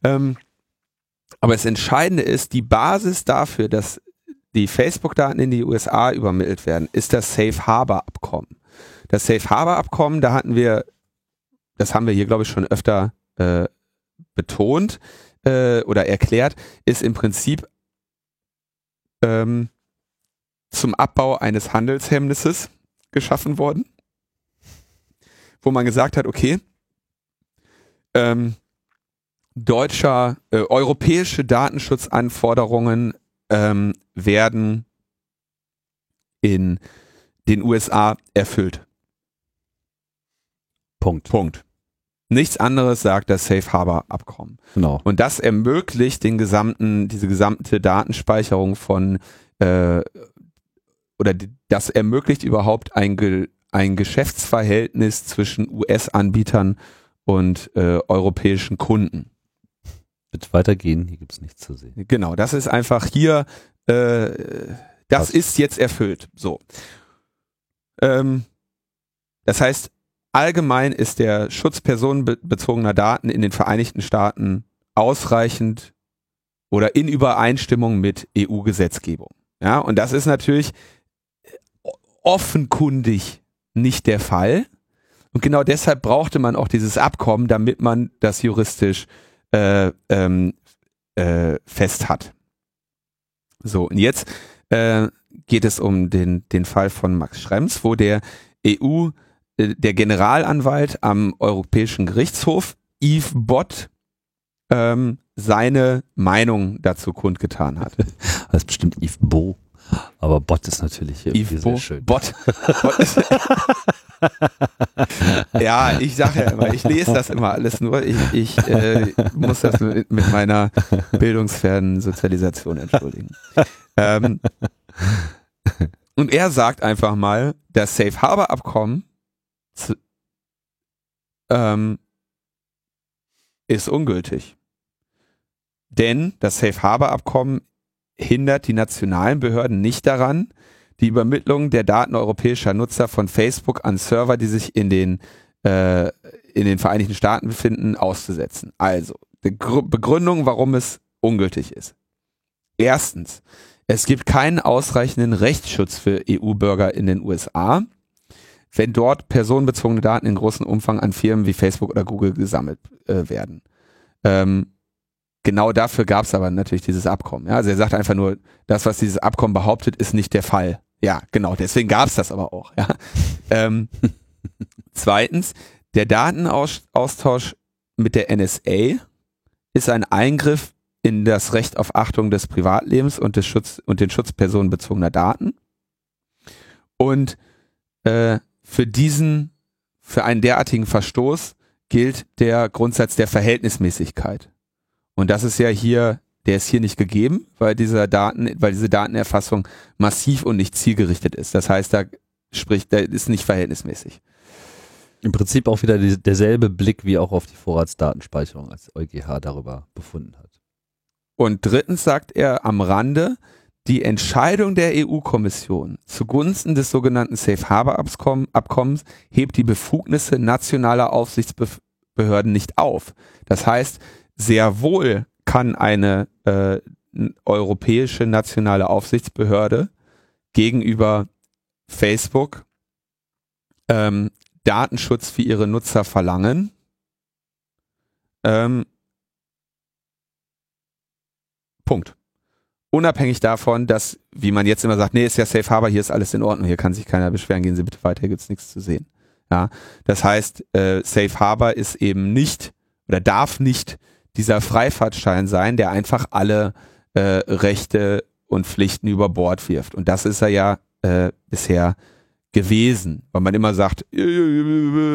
Ähm, aber das Entscheidende ist, die Basis dafür, dass die Facebook-Daten in die USA übermittelt werden, ist das Safe Harbor Abkommen. Das Safe Harbor Abkommen, da hatten wir, das haben wir hier, glaube ich, schon öfter äh, betont äh, oder erklärt, ist im Prinzip ähm, zum Abbau eines Handelshemmnisses geschaffen worden, wo man gesagt hat, okay, ähm, deutscher, äh, europäische Datenschutzanforderungen ähm, werden in den USA erfüllt. Punkt. Punkt. Nichts anderes sagt das Safe Harbor Abkommen. Genau. Und das ermöglicht den gesamten, diese gesamte Datenspeicherung von äh, oder das ermöglicht überhaupt ein, Ge ein Geschäftsverhältnis zwischen US-Anbietern und äh, europäischen Kunden. Bitte weitergehen, hier gibt es nichts zu sehen. Genau, das ist einfach hier, äh, das Passt. ist jetzt erfüllt. So. Ähm, das heißt, allgemein ist der Schutz personenbezogener Daten in den Vereinigten Staaten ausreichend oder in Übereinstimmung mit EU-Gesetzgebung. Ja, und das ist natürlich offenkundig nicht der Fall. Und genau deshalb brauchte man auch dieses Abkommen, damit man das juristisch äh, ähm, äh, fest hat. So, und jetzt äh, geht es um den, den Fall von Max Schrems, wo der EU, äh, der Generalanwalt am Europäischen Gerichtshof, Yves Bott, ähm, seine Meinung dazu kundgetan hat. Das ist bestimmt Yves Bo. Aber Bot ist natürlich irgendwie Yves sehr Bo, schön. Bott. Bott ist ja, ich sage ja immer, ich lese das immer alles nur. Ich, ich äh, muss das mit, mit meiner bildungsfernen Sozialisation entschuldigen. Ähm, und er sagt einfach mal, das Safe Harbor Abkommen zu, ähm, ist ungültig. Denn das Safe Harbor Abkommen hindert die nationalen Behörden nicht daran, die Übermittlung der Daten europäischer Nutzer von Facebook an Server, die sich in den, äh, in den Vereinigten Staaten befinden, auszusetzen. Also, Begründung, warum es ungültig ist. Erstens, es gibt keinen ausreichenden Rechtsschutz für EU-Bürger in den USA, wenn dort personenbezogene Daten in großem Umfang an Firmen wie Facebook oder Google gesammelt äh, werden. Ähm, genau dafür gab es aber natürlich dieses Abkommen. Ja? Also er sagt einfach nur, das, was dieses Abkommen behauptet, ist nicht der Fall. Ja, genau, deswegen gab es das aber auch. Ja? ähm, zweitens, der Datenaustausch mit der NSA ist ein Eingriff in das Recht auf Achtung des Privatlebens und, des Schutz, und den Schutz personenbezogener Daten. Und äh, für diesen, für einen derartigen Verstoß gilt der Grundsatz der Verhältnismäßigkeit. Und das ist ja hier, der ist hier nicht gegeben, weil dieser Daten, weil diese Datenerfassung massiv und nicht zielgerichtet ist. Das heißt, da spricht, da ist nicht verhältnismäßig. Im Prinzip auch wieder die, derselbe Blick wie auch auf die Vorratsdatenspeicherung, als EuGH darüber befunden hat. Und drittens sagt er am Rande, die Entscheidung der EU-Kommission zugunsten des sogenannten Safe Harbor Abkommens hebt die Befugnisse nationaler Aufsichtsbehörden nicht auf. Das heißt, sehr wohl kann eine äh, europäische nationale Aufsichtsbehörde gegenüber Facebook ähm, Datenschutz für ihre Nutzer verlangen. Ähm, Punkt. Unabhängig davon, dass, wie man jetzt immer sagt, nee, ist ja Safe Harbor, hier ist alles in Ordnung, hier kann sich keiner beschweren, gehen Sie bitte weiter, hier gibt's nichts zu sehen. Ja, das heißt, äh, Safe Harbor ist eben nicht oder darf nicht dieser Freifahrtschein sein, der einfach alle äh, Rechte und Pflichten über Bord wirft. Und das ist er ja äh, bisher gewesen, weil man immer sagt,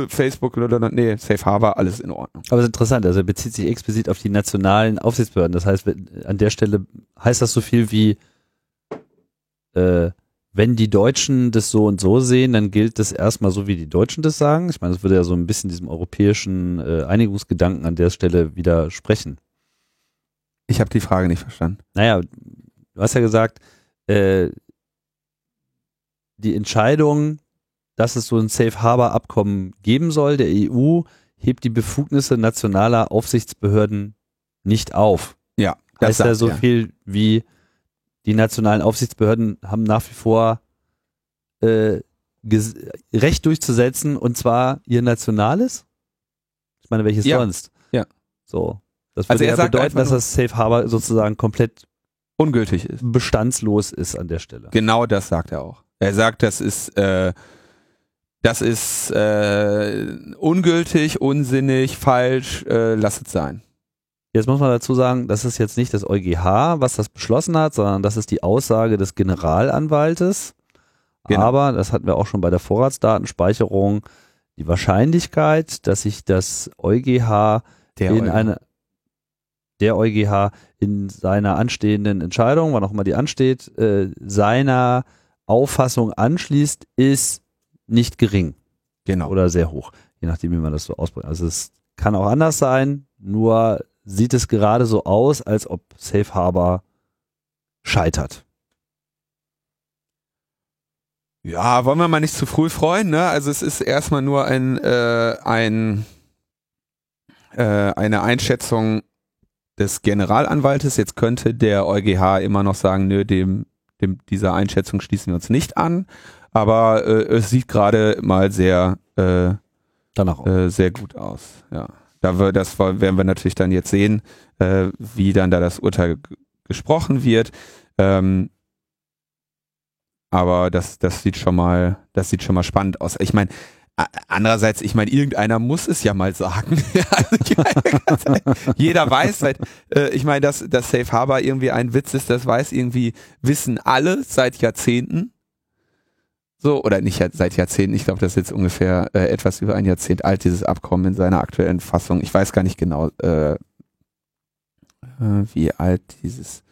Facebook, nee, Safe Harbor, alles in Ordnung. Aber es ist interessant, also er bezieht sich explizit auf die nationalen Aufsichtsbehörden. Das heißt, an der Stelle heißt das so viel wie, äh, wenn die Deutschen das so und so sehen, dann gilt das erstmal so, wie die Deutschen das sagen. Ich meine, das würde ja so ein bisschen diesem europäischen äh, Einigungsgedanken an der Stelle widersprechen. Ich habe die Frage nicht verstanden. Naja, du hast ja gesagt, äh, die Entscheidung, dass es so ein Safe Harbor Abkommen geben soll, der EU, hebt die Befugnisse nationaler Aufsichtsbehörden nicht auf. Ja. Das heißt ja so ja. viel wie die nationalen Aufsichtsbehörden haben nach wie vor äh, Recht durchzusetzen und zwar ihr nationales. Ich meine, welches ja. sonst? Ja. So. Das würde also ja bedeuten, dass das Safe Harbor sozusagen komplett ungültig ist. Bestandslos ist an der Stelle. Genau das sagt er auch. Er sagt, das ist, äh, das ist äh, ungültig, unsinnig, falsch, äh, lass es sein. Jetzt muss man dazu sagen, das ist jetzt nicht das EuGH, was das beschlossen hat, sondern das ist die Aussage des Generalanwaltes. Genau. Aber, das hatten wir auch schon bei der Vorratsdatenspeicherung, die Wahrscheinlichkeit, dass sich das EuGH der in EuGH. eine der EuGH in seiner anstehenden Entscheidung, wann auch immer die ansteht, äh, seiner Auffassung anschließt, ist nicht gering. Genau. Oder sehr hoch, je nachdem, wie man das so ausbringt. Also es kann auch anders sein, nur sieht es gerade so aus, als ob Safe Harbor scheitert. Ja, wollen wir mal nicht zu früh freuen, ne? Also es ist erstmal nur ein, äh, ein äh, eine Einschätzung des Generalanwaltes. Jetzt könnte der EuGH immer noch sagen, nö, dem dem, dieser Einschätzung schließen wir uns nicht an, aber äh, es sieht gerade mal sehr, äh, Danach äh, sehr gut aus. Ja, da wir, das werden wir natürlich dann jetzt sehen, äh, wie dann da das Urteil gesprochen wird. Ähm, aber das, das sieht schon mal, das sieht schon mal spannend aus. Ich meine, andererseits, ich meine, irgendeiner muss es ja mal sagen. also meine, jeder weiß, seit, äh, ich meine, dass, dass Safe Harbor irgendwie ein Witz ist, das weiß irgendwie, wissen alle seit Jahrzehnten. So, oder nicht seit Jahrzehnten, ich glaube, das ist jetzt ungefähr äh, etwas über ein Jahrzehnt alt, dieses Abkommen in seiner aktuellen Fassung. Ich weiß gar nicht genau, äh, äh, wie alt dieses,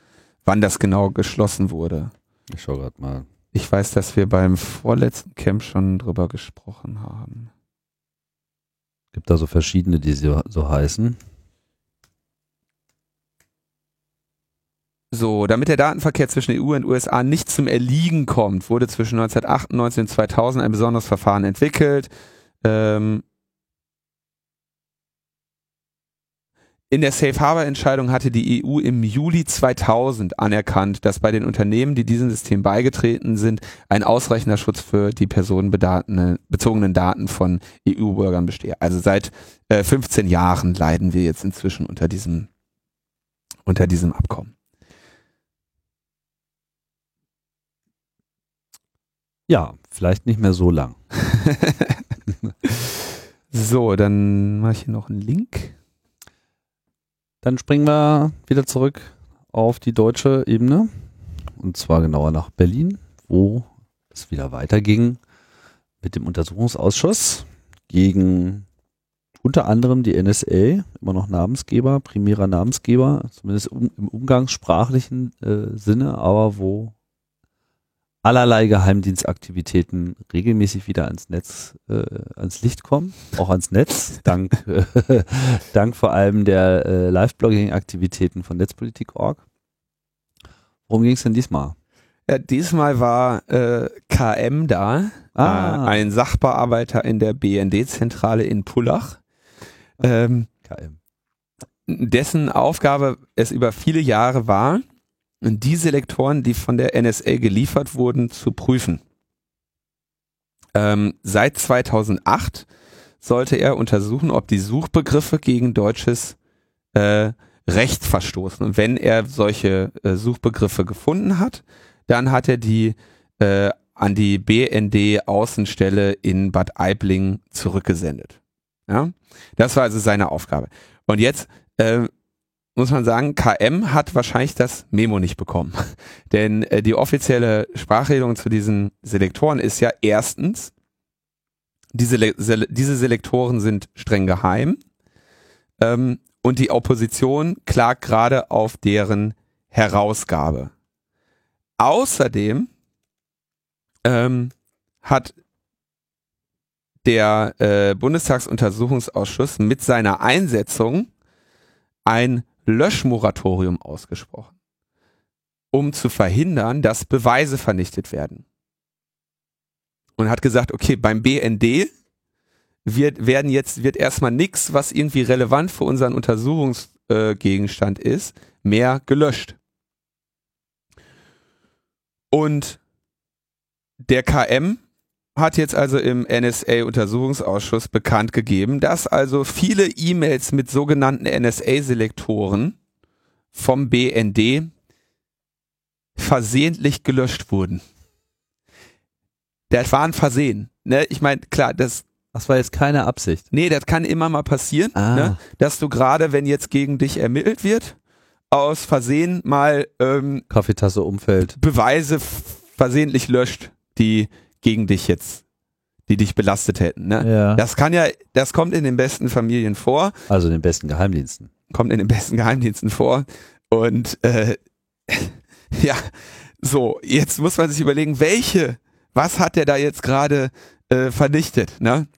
wann das genau geschlossen wurde. Ich schau gerade mal. Ich weiß, dass wir beim vorletzten Camp schon drüber gesprochen haben. Gibt da so verschiedene, die so, so heißen. So, damit der Datenverkehr zwischen EU und USA nicht zum Erliegen kommt, wurde zwischen 1998 und 2000 ein besonderes Verfahren entwickelt. Ähm, In der Safe Harbor Entscheidung hatte die EU im Juli 2000 anerkannt, dass bei den Unternehmen, die diesem System beigetreten sind, ein ausreichender Schutz für die personenbezogenen Daten von EU-Bürgern bestehe. Also seit äh, 15 Jahren leiden wir jetzt inzwischen unter diesem, unter diesem Abkommen. Ja, vielleicht nicht mehr so lang. so, dann mache ich hier noch einen Link. Dann springen wir wieder zurück auf die deutsche Ebene und zwar genauer nach Berlin, wo es wieder weiterging mit dem Untersuchungsausschuss gegen unter anderem die NSA, immer noch Namensgeber, primärer Namensgeber, zumindest im umgangssprachlichen äh, Sinne, aber wo allerlei Geheimdienstaktivitäten regelmäßig wieder ans Netz, äh, ans Licht kommen, auch ans Netz, dank, äh, dank vor allem der äh, Live-Blogging-Aktivitäten von Netzpolitik.org. Worum ging es denn diesmal? Ja, diesmal war äh, KM da, ah. äh, ein Sachbearbeiter in der BND-Zentrale in Pullach. Ähm, KM. Dessen Aufgabe es über viele Jahre war, die Selektoren, die von der NSA geliefert wurden, zu prüfen. Ähm, seit 2008 sollte er untersuchen, ob die Suchbegriffe gegen deutsches äh, Recht verstoßen. Und wenn er solche äh, Suchbegriffe gefunden hat, dann hat er die äh, an die BND Außenstelle in Bad Aibling zurückgesendet. Ja, das war also seine Aufgabe. Und jetzt äh, muss man sagen, KM hat wahrscheinlich das Memo nicht bekommen. Denn äh, die offizielle Sprachregelung zu diesen Selektoren ist ja erstens, diese, Sele diese Selektoren sind streng geheim ähm, und die Opposition klagt gerade auf deren Herausgabe. Außerdem ähm, hat der äh, Bundestagsuntersuchungsausschuss mit seiner Einsetzung ein Löschmoratorium ausgesprochen, um zu verhindern, dass Beweise vernichtet werden. Und hat gesagt, okay, beim BND wird, werden jetzt, wird erstmal nichts, was irgendwie relevant für unseren Untersuchungsgegenstand äh, ist, mehr gelöscht. Und der KM hat jetzt also im NSA-Untersuchungsausschuss bekannt gegeben, dass also viele E-Mails mit sogenannten NSA-Selektoren vom BND versehentlich gelöscht wurden. Das war ein Versehen. Ne? Ich meine, klar, das. Das war jetzt keine Absicht. Nee, das kann immer mal passieren, ah. ne? dass du gerade, wenn jetzt gegen dich ermittelt wird, aus Versehen mal ähm, Kaffeetasse umfällt. Beweise versehentlich löscht, die gegen dich jetzt, die dich belastet hätten. Ne? Ja. Das kann ja, das kommt in den besten Familien vor. Also in den besten Geheimdiensten. Kommt in den besten Geheimdiensten vor. Und äh, ja, so, jetzt muss man sich überlegen, welche, was hat der da jetzt gerade äh, vernichtet? Ne?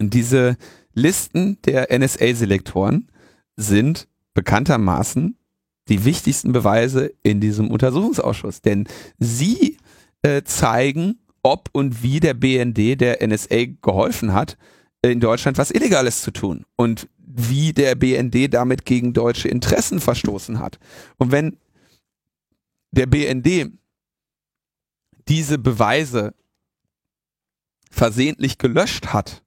Und diese Listen der NSA-Selektoren sind bekanntermaßen die wichtigsten Beweise in diesem Untersuchungsausschuss. Denn sie äh, zeigen, ob und wie der BND der NSA geholfen hat, in Deutschland was Illegales zu tun und wie der BND damit gegen deutsche Interessen verstoßen hat. Und wenn der BND diese Beweise versehentlich gelöscht hat,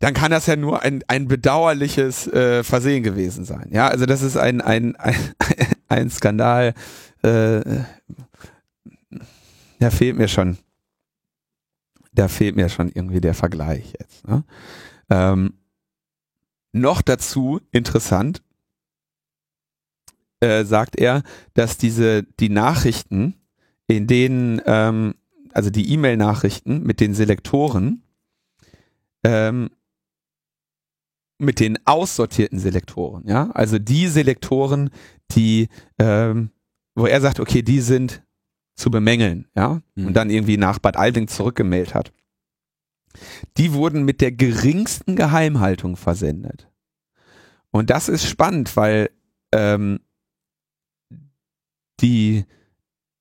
dann kann das ja nur ein, ein bedauerliches äh, Versehen gewesen sein. Ja, also das ist ein, ein, ein, ein Skandal, äh, da fehlt mir schon, da fehlt mir schon irgendwie der Vergleich jetzt. Ne? Ähm, noch dazu interessant, äh, sagt er, dass diese die Nachrichten, in denen ähm, also die E-Mail-Nachrichten mit den Selektoren, ähm, mit den aussortierten Selektoren, ja, also die Selektoren, die, ähm, wo er sagt, okay, die sind zu bemängeln, ja, mhm. und dann irgendwie nach Bad Alding zurückgemeldet hat. Die wurden mit der geringsten Geheimhaltung versendet. Und das ist spannend, weil ähm, die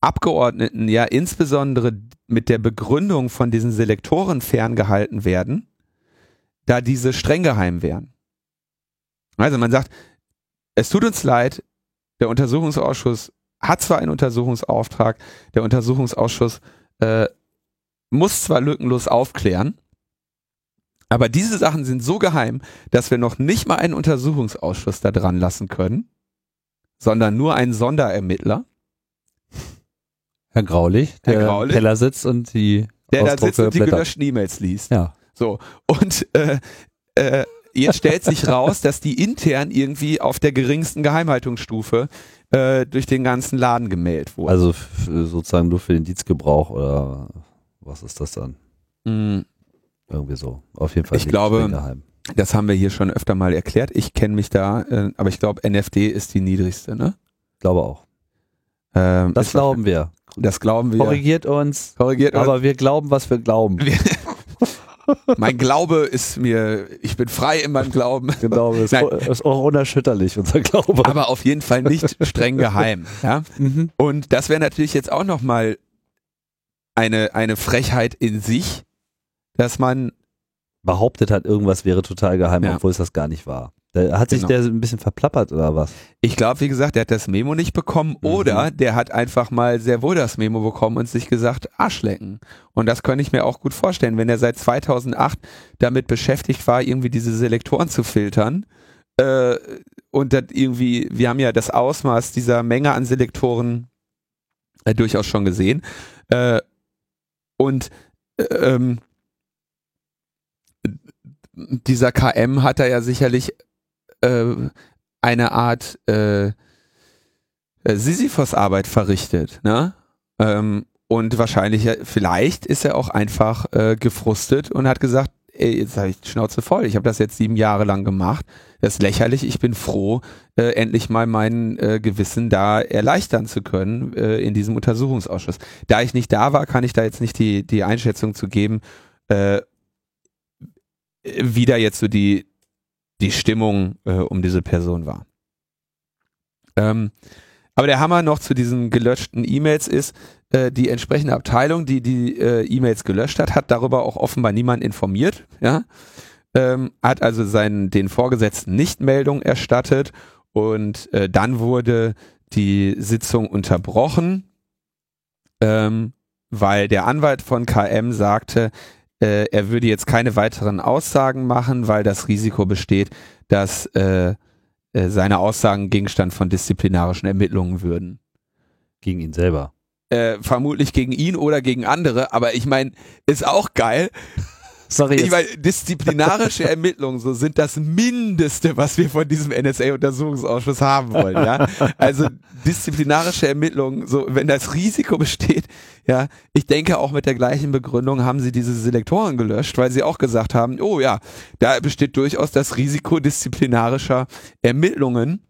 Abgeordneten ja insbesondere mit der Begründung von diesen Selektoren ferngehalten werden, da diese streng geheim wären. Also man sagt, es tut uns leid, der Untersuchungsausschuss hat zwar einen Untersuchungsauftrag, der Untersuchungsausschuss äh, muss zwar lückenlos aufklären, aber diese Sachen sind so geheim, dass wir noch nicht mal einen Untersuchungsausschuss da dran lassen können, sondern nur einen Sonderermittler. Herr Graulich, der Herr Graulich, Keller sitzt und die der da sitzt und die gelöschten E-Mails liest. Ja. So und äh, äh, jetzt stellt sich raus, dass die intern irgendwie auf der geringsten Geheimhaltungsstufe äh, durch den ganzen Laden gemeldet wurden. Also sozusagen nur für den Dienstgebrauch oder was ist das dann? Mm. Irgendwie so. Auf jeden Fall. Ich glaube, geheim. das haben wir hier schon öfter mal erklärt. Ich kenne mich da, äh, aber ich glaube, NFD ist die niedrigste, ne? Glaube auch. Ähm, das glauben wir. Das glauben wir. Korrigiert uns. Korrigiert aber uns. wir glauben, was wir glauben. Mein Glaube ist mir, ich bin frei in meinem Glauben. Genau, ist, ist auch unerschütterlich, unser Glaube. Aber auf jeden Fall nicht streng geheim. Ja? Mhm. Und das wäre natürlich jetzt auch nochmal eine, eine Frechheit in sich, dass man behauptet hat, irgendwas wäre total geheim, ja. obwohl es das gar nicht war. Da hat sich genau. der ein bisschen verplappert oder was? Ich glaube, wie gesagt, der hat das Memo nicht bekommen mhm. oder der hat einfach mal sehr wohl das Memo bekommen und sich gesagt, Arschlecken. Und das könnte ich mir auch gut vorstellen, wenn er seit 2008 damit beschäftigt war, irgendwie diese Selektoren zu filtern. Äh, und das irgendwie, wir haben ja das Ausmaß dieser Menge an Selektoren äh, durchaus schon gesehen. Äh, und äh, ähm, dieser KM hat er ja sicherlich äh, eine Art äh, äh, Sisyphos-Arbeit verrichtet, ne? Ähm, und wahrscheinlich, vielleicht ist er auch einfach äh, gefrustet und hat gesagt, ey, jetzt habe ich die Schnauze voll, ich habe das jetzt sieben Jahre lang gemacht, das ist lächerlich, ich bin froh, äh, endlich mal mein äh, Gewissen da erleichtern zu können äh, in diesem Untersuchungsausschuss. Da ich nicht da war, kann ich da jetzt nicht die, die Einschätzung zu geben, äh, wie da jetzt so die, die Stimmung äh, um diese Person war. Ähm, aber der Hammer noch zu diesen gelöschten E-Mails ist, äh, die entsprechende Abteilung, die die äh, E-Mails gelöscht hat, hat darüber auch offenbar niemand informiert, ja, ähm, hat also seinen den Vorgesetzten nicht Meldung erstattet und äh, dann wurde die Sitzung unterbrochen, ähm, weil der Anwalt von KM sagte, äh, er würde jetzt keine weiteren Aussagen machen, weil das Risiko besteht, dass äh, äh, seine Aussagen Gegenstand von disziplinarischen Ermittlungen würden. Gegen ihn selber. Äh, vermutlich gegen ihn oder gegen andere, aber ich meine, ist auch geil, Sorry. Ich meine, disziplinarische Ermittlungen so sind das Mindeste, was wir von diesem NSA-Untersuchungsausschuss haben wollen. Ja, also disziplinarische Ermittlungen, so wenn das Risiko besteht. Ja, ich denke auch mit der gleichen Begründung haben sie diese Selektoren gelöscht, weil sie auch gesagt haben, oh ja, da besteht durchaus das Risiko disziplinarischer Ermittlungen.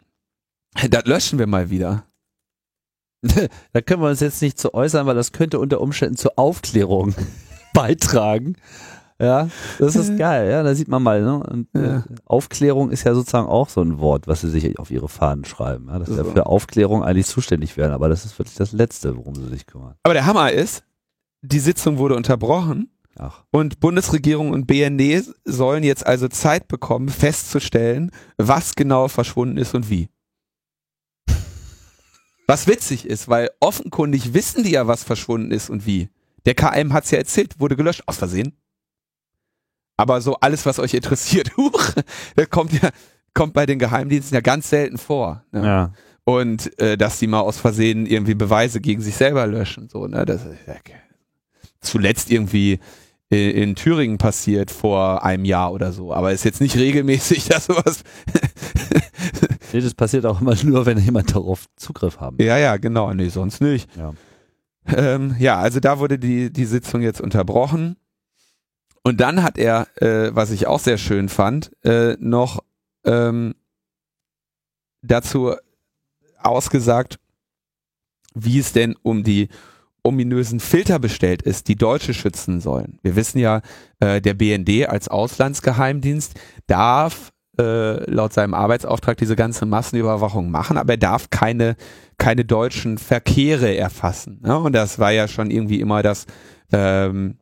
Das löschen wir mal wieder. da können wir uns jetzt nicht zu äußern, weil das könnte unter Umständen zur Aufklärung beitragen. Ja, das ist geil, ja, da sieht man mal, ne? Und, ja. äh, Aufklärung ist ja sozusagen auch so ein Wort, was sie sich auf ihre Fahnen schreiben, ja, dass sie so. für Aufklärung eigentlich zuständig werden, aber das ist wirklich das Letzte, worum sie sich kümmern. Aber der Hammer ist, die Sitzung wurde unterbrochen Ach. und Bundesregierung und BND sollen jetzt also Zeit bekommen, festzustellen, was genau verschwunden ist und wie. Was witzig ist, weil offenkundig wissen die ja, was verschwunden ist und wie. Der KM hat es ja erzählt, wurde gelöscht, aus Versehen. Aber so alles, was euch interessiert, huch, das kommt ja, kommt bei den Geheimdiensten ja ganz selten vor. Ne? Ja. und äh, dass die mal aus Versehen irgendwie Beweise gegen sich selber löschen. So, ne? Das ist ja zuletzt irgendwie in, in Thüringen passiert vor einem Jahr oder so. Aber ist jetzt nicht regelmäßig, dass sowas. nee, das passiert auch immer nur, wenn jemand darauf Zugriff haben. Ja, ja, genau. Nee, sonst nicht. Ja. Ähm, ja, also da wurde die, die Sitzung jetzt unterbrochen. Und dann hat er, äh, was ich auch sehr schön fand, äh, noch ähm, dazu ausgesagt, wie es denn um die ominösen Filter bestellt ist, die Deutsche schützen sollen. Wir wissen ja, äh, der BND als Auslandsgeheimdienst darf äh, laut seinem Arbeitsauftrag diese ganze Massenüberwachung machen, aber er darf keine, keine deutschen Verkehre erfassen. Ne? Und das war ja schon irgendwie immer das, ähm,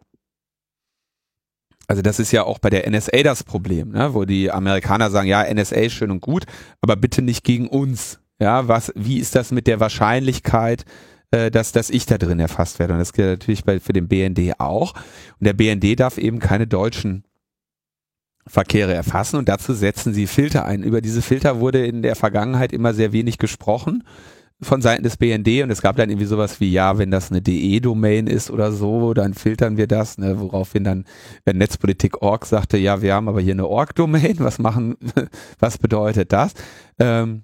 also das ist ja auch bei der NSA das Problem, ne? wo die Amerikaner sagen, ja, NSA schön und gut, aber bitte nicht gegen uns. Ja, was, wie ist das mit der Wahrscheinlichkeit, äh, dass, dass ich da drin erfasst werde? Und das gilt natürlich bei, für den BND auch. Und der BND darf eben keine deutschen Verkehre erfassen und dazu setzen sie Filter ein. Über diese Filter wurde in der Vergangenheit immer sehr wenig gesprochen von Seiten des BND und es gab dann irgendwie sowas wie, ja, wenn das eine DE-Domain ist oder so, dann filtern wir das, ne, woraufhin dann äh, Netzpolitik.org sagte, ja, wir haben aber hier eine Org-Domain, was machen, was bedeutet das? Ähm,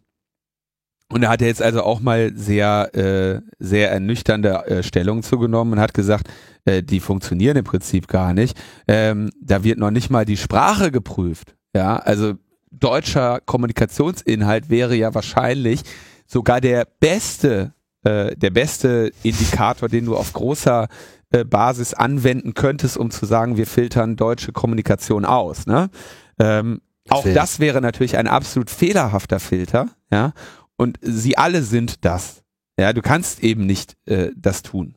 und er hat jetzt also auch mal sehr, äh, sehr ernüchternde äh, Stellung zugenommen und hat gesagt, äh, die funktionieren im Prinzip gar nicht. Ähm, da wird noch nicht mal die Sprache geprüft. Ja, also deutscher Kommunikationsinhalt wäre ja wahrscheinlich sogar der beste, äh, der beste Indikator, den du auf großer äh, Basis anwenden könntest, um zu sagen, wir filtern deutsche Kommunikation aus. Ne? Ähm, auch das wäre natürlich ein absolut fehlerhafter Filter, ja. Und sie alle sind das. Ja, du kannst eben nicht äh, das tun.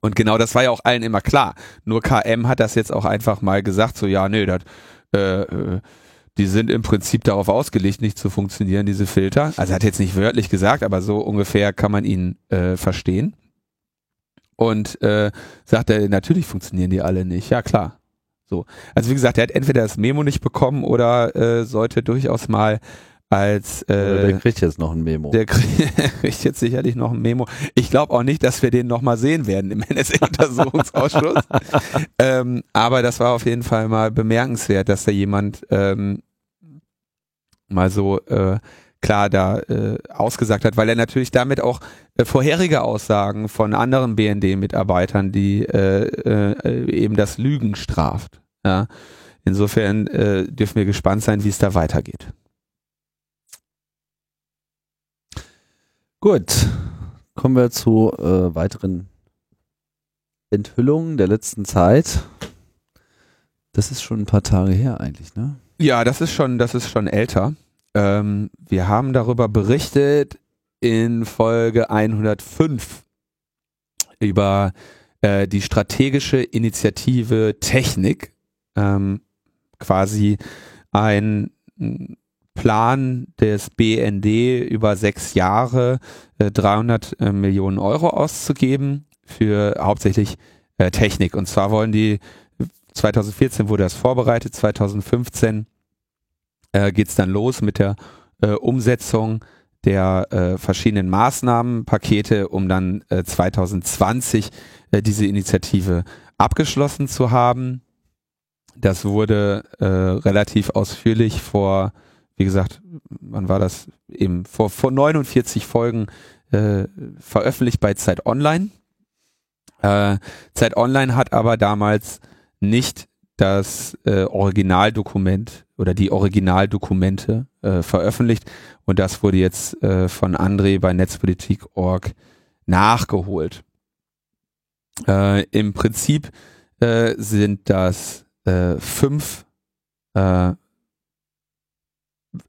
Und genau das war ja auch allen immer klar. Nur KM hat das jetzt auch einfach mal gesagt, so ja, nee, das, äh, äh, die sind im Prinzip darauf ausgelegt, nicht zu funktionieren, diese Filter. Also er hat jetzt nicht wörtlich gesagt, aber so ungefähr kann man ihn äh, verstehen. Und äh, sagt er, natürlich funktionieren die alle nicht. Ja, klar. So. Also wie gesagt, er hat entweder das Memo nicht bekommen oder äh, sollte durchaus mal als äh, der kriegt jetzt noch ein Memo. Der kriegt jetzt sicherlich noch ein Memo. Ich glaube auch nicht, dass wir den nochmal sehen werden im NSA-Untersuchungsausschuss. ähm, aber das war auf jeden Fall mal bemerkenswert, dass da jemand ähm, mal so äh, klar da äh, ausgesagt hat, weil er natürlich damit auch äh, vorherige Aussagen von anderen BND-Mitarbeitern, die äh, äh, eben das Lügen straft. Ja. Insofern äh, dürfen wir gespannt sein, wie es da weitergeht. Gut, kommen wir zu äh, weiteren Enthüllungen der letzten Zeit. Das ist schon ein paar Tage her eigentlich, ne? Ja, das ist schon, das ist schon älter. Ähm, wir haben darüber berichtet in Folge 105 über äh, die strategische Initiative Technik, ähm, quasi ein Plan des BND über sechs Jahre äh, 300 äh, Millionen Euro auszugeben für hauptsächlich äh, Technik. Und zwar wollen die, 2014 wurde das vorbereitet, 2015 äh, geht es dann los mit der äh, Umsetzung der äh, verschiedenen Maßnahmenpakete, um dann äh, 2020 äh, diese Initiative abgeschlossen zu haben. Das wurde äh, relativ ausführlich vor wie gesagt, wann war das? Eben vor, vor 49 Folgen äh, veröffentlicht bei Zeit Online. Äh, Zeit Online hat aber damals nicht das äh, Originaldokument oder die Originaldokumente äh, veröffentlicht und das wurde jetzt äh, von André bei Netzpolitik.org nachgeholt. Äh, Im Prinzip äh, sind das äh, fünf äh,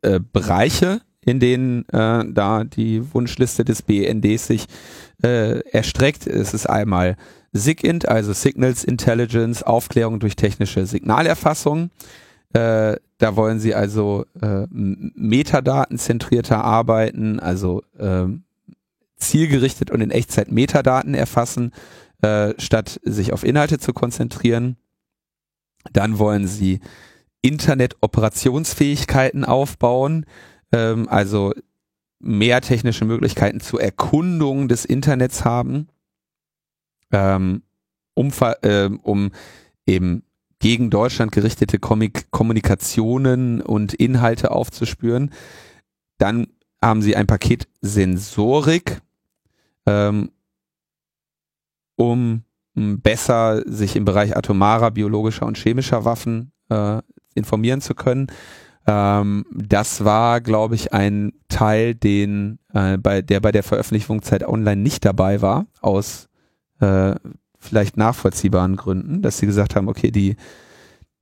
äh, Bereiche, in denen äh, da die Wunschliste des BNDs sich äh, erstreckt. Es ist einmal SIGINT, also Signals Intelligence, Aufklärung durch technische Signalerfassung. Äh, da wollen sie also äh, metadatenzentrierter arbeiten, also äh, zielgerichtet und in Echtzeit Metadaten erfassen, äh, statt sich auf Inhalte zu konzentrieren. Dann wollen sie Internet-Operationsfähigkeiten aufbauen, ähm, also mehr technische Möglichkeiten zur Erkundung des Internets haben, ähm, um, äh, um eben gegen Deutschland gerichtete Komik Kommunikationen und Inhalte aufzuspüren. Dann haben sie ein Paket Sensorik, ähm, um besser sich im Bereich atomarer, biologischer und chemischer Waffen äh, informieren zu können. Ähm, das war, glaube ich, ein Teil, den äh, bei der bei der Veröffentlichung Zeit Online nicht dabei war, aus äh, vielleicht nachvollziehbaren Gründen, dass sie gesagt haben, okay, die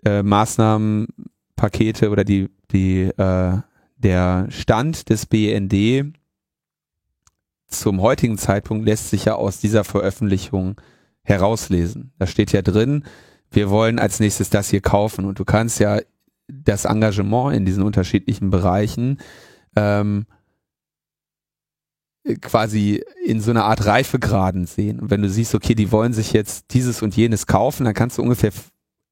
äh, Maßnahmenpakete oder die die äh, der Stand des BND zum heutigen Zeitpunkt lässt sich ja aus dieser Veröffentlichung herauslesen. Da steht ja drin, wir wollen als nächstes das hier kaufen und du kannst ja das Engagement in diesen unterschiedlichen Bereichen ähm, quasi in so einer Art Reifegraden sehen. Und wenn du siehst, okay, die wollen sich jetzt dieses und jenes kaufen, dann kannst du ungefähr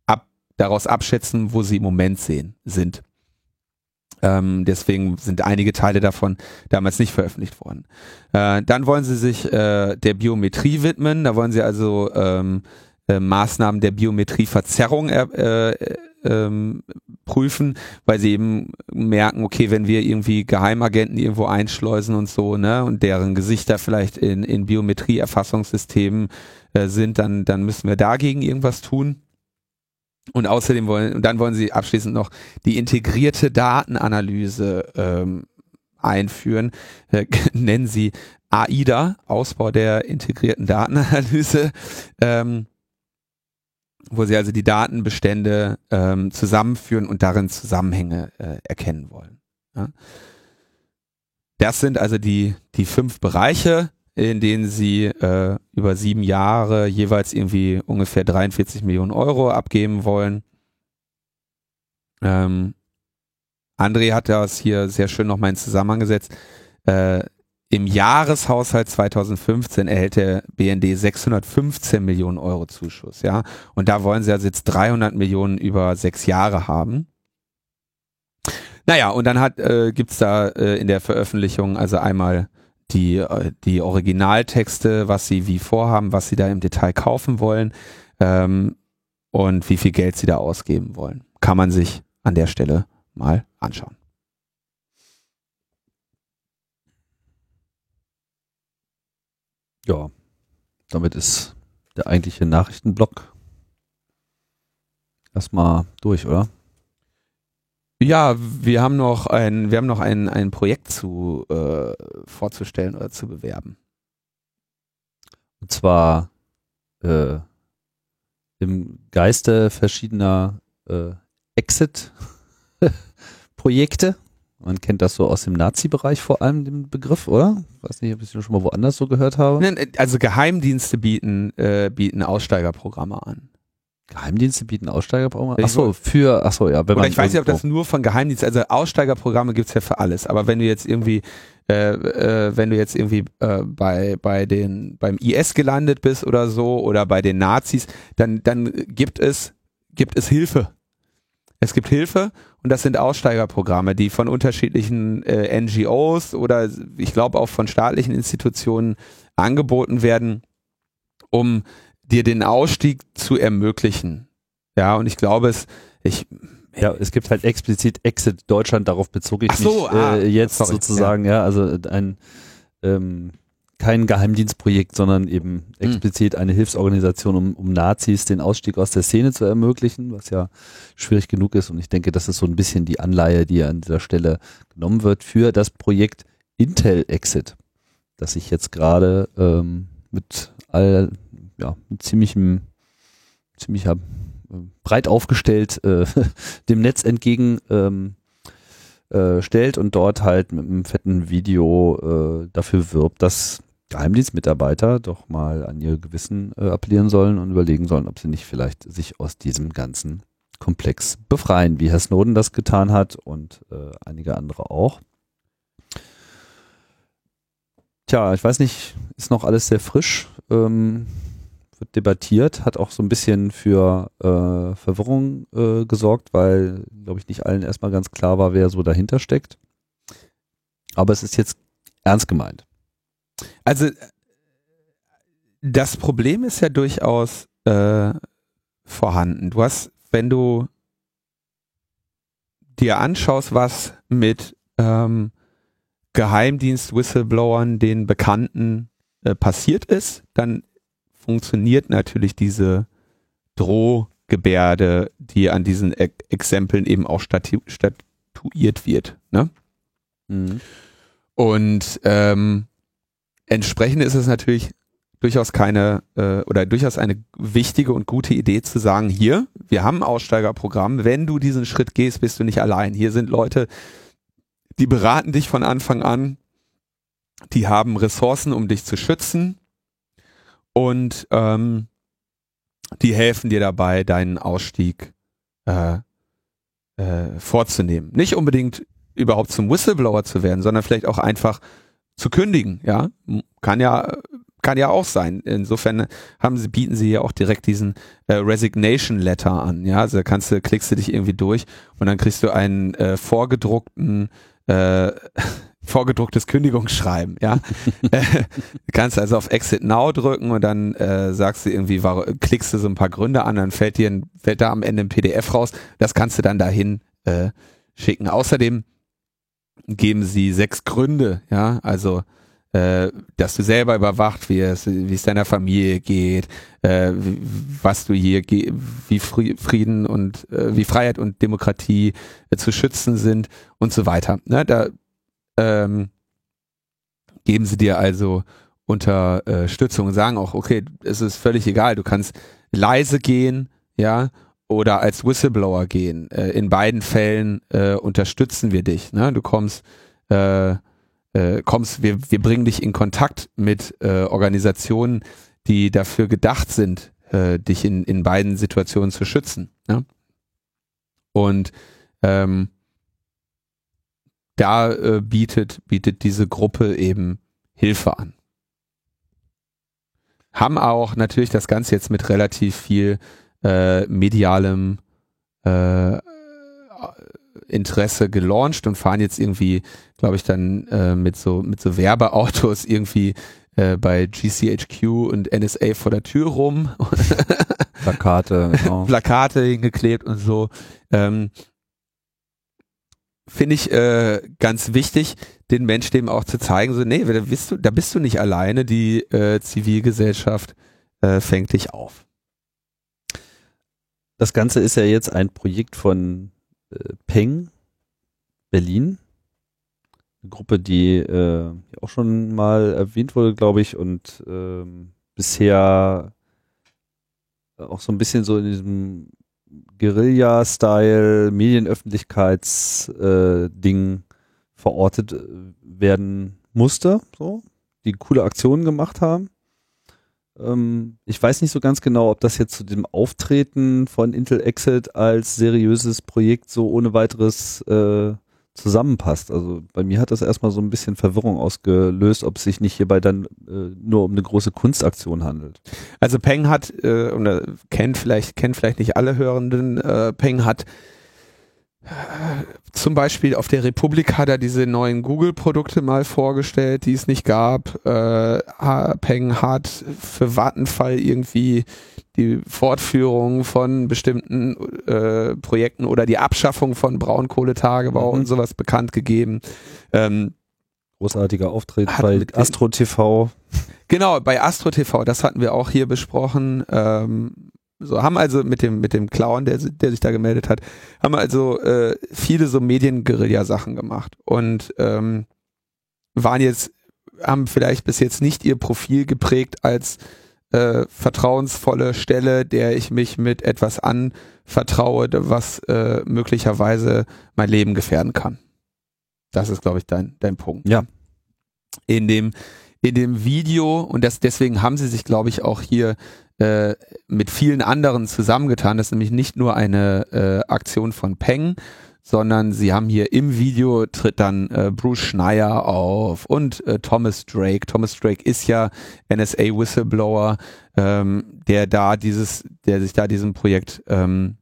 ab, daraus abschätzen, wo sie im Moment sehen, sind. Ähm, deswegen sind einige Teile davon damals nicht veröffentlicht worden. Äh, dann wollen sie sich äh, der Biometrie widmen. Da wollen sie also ähm, äh, Maßnahmen der Biometrieverzerrung äh, ähm, prüfen, weil sie eben merken, okay, wenn wir irgendwie Geheimagenten irgendwo einschleusen und so, ne, und deren Gesichter vielleicht in, in Biometrieerfassungssystemen äh, sind, dann, dann müssen wir dagegen irgendwas tun. Und außerdem wollen, und dann wollen sie abschließend noch die integrierte Datenanalyse ähm, einführen, äh, nennen sie AIDA, Ausbau der integrierten Datenanalyse. Ähm, wo sie also die Datenbestände ähm, zusammenführen und darin Zusammenhänge äh, erkennen wollen. Ja. Das sind also die, die fünf Bereiche, in denen sie äh, über sieben Jahre jeweils irgendwie ungefähr 43 Millionen Euro abgeben wollen. Ähm, André hat das hier sehr schön nochmal in Zusammenhang gesetzt. Äh, im Jahreshaushalt 2015 erhält der BND 615 Millionen Euro Zuschuss, ja. Und da wollen sie also jetzt 300 Millionen über sechs Jahre haben. Naja, und dann hat äh, gibt's da äh, in der Veröffentlichung also einmal die, äh, die Originaltexte, was sie wie vorhaben, was sie da im Detail kaufen wollen ähm, und wie viel Geld sie da ausgeben wollen. Kann man sich an der Stelle mal anschauen. Ja, damit ist der eigentliche Nachrichtenblock erstmal durch, oder? Ja, wir haben noch ein, wir haben noch ein, ein Projekt zu äh, vorzustellen oder zu bewerben. Und zwar äh, im Geiste verschiedener äh, Exit-Projekte. Man kennt das so aus dem Nazi-Bereich vor allem, den Begriff, oder? Weiß nicht, ob ich das schon mal woanders so gehört habe. Also Geheimdienste bieten, äh, bieten Aussteigerprogramme an. Geheimdienste bieten Aussteigerprogramme? Achso, für, achso, ja. Wenn Oder man ich weiß nicht, ob das nur von Geheimdiensten, also Aussteigerprogramme gibt's ja für alles, aber wenn du jetzt irgendwie, äh, äh, wenn du jetzt irgendwie äh, bei, bei den, beim IS gelandet bist oder so, oder bei den Nazis, dann, dann gibt es, gibt es Hilfe. Es gibt Hilfe und das sind Aussteigerprogramme, die von unterschiedlichen äh, NGOs oder ich glaube auch von staatlichen Institutionen angeboten werden, um dir den Ausstieg zu ermöglichen. Ja, und ich glaube es, ich ja, es gibt halt explizit Exit Deutschland, darauf bezog ich so, mich ah, äh, jetzt sorry, sozusagen, ja, ja also ein ähm, kein Geheimdienstprojekt, sondern eben hm. explizit eine Hilfsorganisation, um, um Nazis den Ausstieg aus der Szene zu ermöglichen, was ja schwierig genug ist. Und ich denke, das ist so ein bisschen die Anleihe, die an dieser Stelle genommen wird für das Projekt Intel Exit, das sich jetzt gerade ähm, mit all, ja, mit ziemlichem, ziemlicher äh, breit aufgestellt äh, dem Netz entgegen ähm, äh, stellt und dort halt mit einem fetten Video äh, dafür wirbt, dass Geheimdienstmitarbeiter doch mal an ihr Gewissen äh, appellieren sollen und überlegen sollen, ob sie nicht vielleicht sich aus diesem ganzen Komplex befreien, wie Herr Snowden das getan hat und äh, einige andere auch. Tja, ich weiß nicht, ist noch alles sehr frisch, ähm, wird debattiert, hat auch so ein bisschen für äh, Verwirrung äh, gesorgt, weil, glaube ich, nicht allen erstmal ganz klar war, wer so dahinter steckt. Aber es ist jetzt ernst gemeint. Also das Problem ist ja durchaus äh, vorhanden. Du hast, wenn du dir anschaust, was mit ähm, Geheimdienst-Whistleblowern, den Bekannten äh, passiert ist, dann funktioniert natürlich diese Drohgebärde, die an diesen e Exempeln eben auch statu statuiert wird. Ne? Mhm. Und ähm, entsprechend ist es natürlich durchaus keine äh, oder durchaus eine wichtige und gute Idee zu sagen, hier, wir haben ein Aussteigerprogramm, wenn du diesen Schritt gehst, bist du nicht allein. Hier sind Leute, die beraten dich von Anfang an, die haben Ressourcen, um dich zu schützen und ähm, die helfen dir dabei, deinen Ausstieg äh, äh, vorzunehmen. Nicht unbedingt überhaupt zum Whistleblower zu werden, sondern vielleicht auch einfach zu kündigen. Ja, kann ja kann ja auch sein. Insofern haben sie, bieten sie ja auch direkt diesen äh, Resignation Letter an. Ja, also da kannst du, klickst du dich irgendwie durch und dann kriegst du einen äh, vorgedruckten äh, vorgedrucktes Kündigungsschreiben, ja. äh, kannst also auf Exit Now drücken und dann äh, sagst du irgendwie, war, klickst du so ein paar Gründe an, dann fällt dir ein, fällt da am Ende ein PDF raus. Das kannst du dann dahin äh, schicken. Außerdem geben sie sechs Gründe, ja, also äh, dass du selber überwacht wirst, wie es deiner Familie geht, äh, was du hier, wie Frieden und äh, wie Freiheit und Demokratie äh, zu schützen sind und so weiter. Ne, da ähm, geben sie dir also Unterstützung und sagen auch, okay, es ist völlig egal, du kannst leise gehen, ja, oder als Whistleblower gehen. Äh, in beiden Fällen äh, unterstützen wir dich. Ne? Du kommst äh, äh, kommst, wir, wir bringen dich in Kontakt mit äh, Organisationen, die dafür gedacht sind, äh, dich in, in beiden Situationen zu schützen. Ja? Und ähm, da bietet, bietet diese Gruppe eben Hilfe an. Haben auch natürlich das Ganze jetzt mit relativ viel äh, medialem äh, Interesse gelauncht und fahren jetzt irgendwie, glaube ich, dann äh, mit so mit so Werbeautos irgendwie äh, bei GCHQ und NSA vor der Tür rum. Plakate, genau. Plakate hingeklebt und so. Ähm, Finde ich äh, ganz wichtig, den Menschen dem auch zu zeigen, so, nee, da bist du, da bist du nicht alleine, die äh, Zivilgesellschaft äh, fängt dich auf. Das Ganze ist ja jetzt ein Projekt von äh, Peng Berlin. Eine Gruppe, die äh, auch schon mal erwähnt wurde, glaube ich, und ähm, bisher auch so ein bisschen so in diesem Guerilla-Style, Medienöffentlichkeits-Ding äh, verortet äh, werden musste, so, die coole Aktionen gemacht haben. Ähm, ich weiß nicht so ganz genau, ob das jetzt zu dem Auftreten von Intel Exit als seriöses Projekt so ohne weiteres äh, zusammenpasst. Also bei mir hat das erstmal so ein bisschen Verwirrung ausgelöst, ob es sich nicht hierbei dann äh, nur um eine große Kunstaktion handelt. Also Peng hat, äh, kennt vielleicht, kennt vielleicht nicht alle Hörenden, äh, Peng hat zum Beispiel auf der Republik hat er diese neuen Google-Produkte mal vorgestellt, die es nicht gab. Äh, Peng hat für Vattenfall irgendwie die Fortführung von bestimmten äh, Projekten oder die Abschaffung von Braunkohletagebau mhm. und sowas bekannt gegeben. Ähm, Großartiger Auftritt bei Astro TV. Genau, bei Astro TV, das hatten wir auch hier besprochen. Ähm, so haben also mit dem mit dem Clown, der, der sich da gemeldet hat, haben also äh, viele so Medienguerilla-Sachen gemacht und ähm, waren jetzt haben vielleicht bis jetzt nicht ihr Profil geprägt als äh, vertrauensvolle Stelle, der ich mich mit etwas anvertraue, was äh, möglicherweise mein Leben gefährden kann. Das ist, glaube ich, dein dein Punkt. Ja. In dem in dem Video und das deswegen haben sie sich, glaube ich, auch hier äh, mit vielen anderen zusammengetan. Das ist nämlich nicht nur eine äh, Aktion von Peng, sondern sie haben hier im Video tritt dann äh, Bruce Schneier auf und äh, Thomas Drake. Thomas Drake ist ja NSA Whistleblower, ähm, der da dieses, der sich da diesem Projekt ähm,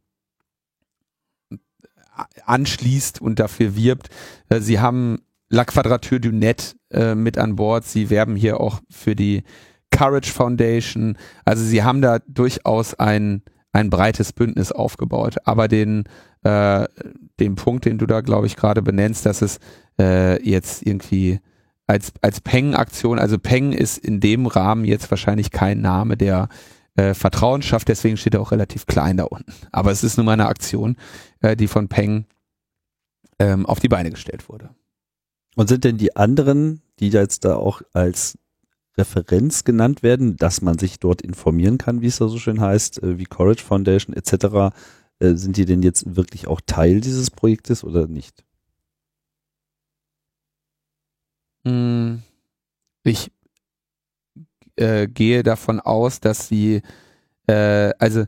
anschließt und dafür wirbt. Äh, sie haben La Quadrature du Net äh, mit an Bord. Sie werben hier auch für die Courage Foundation. Also sie haben da durchaus ein, ein breites Bündnis aufgebaut. Aber den, äh, den Punkt, den du da, glaube ich, gerade benennst, dass es äh, jetzt irgendwie als, als Peng-Aktion, also Peng ist in dem Rahmen jetzt wahrscheinlich kein Name, der äh, Vertrauen schafft, deswegen steht er auch relativ klein da unten. Aber es ist nun mal eine Aktion, äh, die von Peng ähm, auf die Beine gestellt wurde. Und sind denn die anderen, die jetzt da auch als Referenz genannt werden, dass man sich dort informieren kann, wie es da so schön heißt, äh, wie Courage Foundation etc., äh, sind die denn jetzt wirklich auch Teil dieses Projektes oder nicht? Hm, ich äh, gehe davon aus, dass sie, äh, also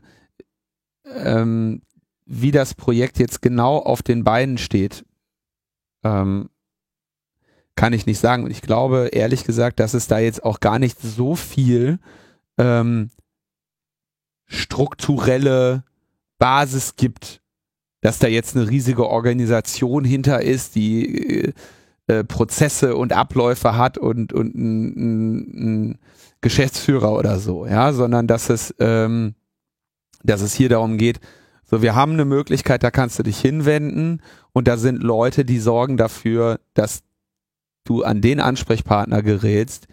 ähm, wie das Projekt jetzt genau auf den Beinen steht, ähm, kann ich nicht sagen. Und ich glaube, ehrlich gesagt, dass es da jetzt auch gar nicht so viel ähm, strukturelle Basis gibt, dass da jetzt eine riesige Organisation hinter ist, die äh, äh, Prozesse und Abläufe hat und, und ein, ein Geschäftsführer oder so, ja, sondern dass es, ähm, dass es hier darum geht, so, wir haben eine Möglichkeit, da kannst du dich hinwenden und da sind Leute, die sorgen dafür, dass du an den Ansprechpartner gerätst,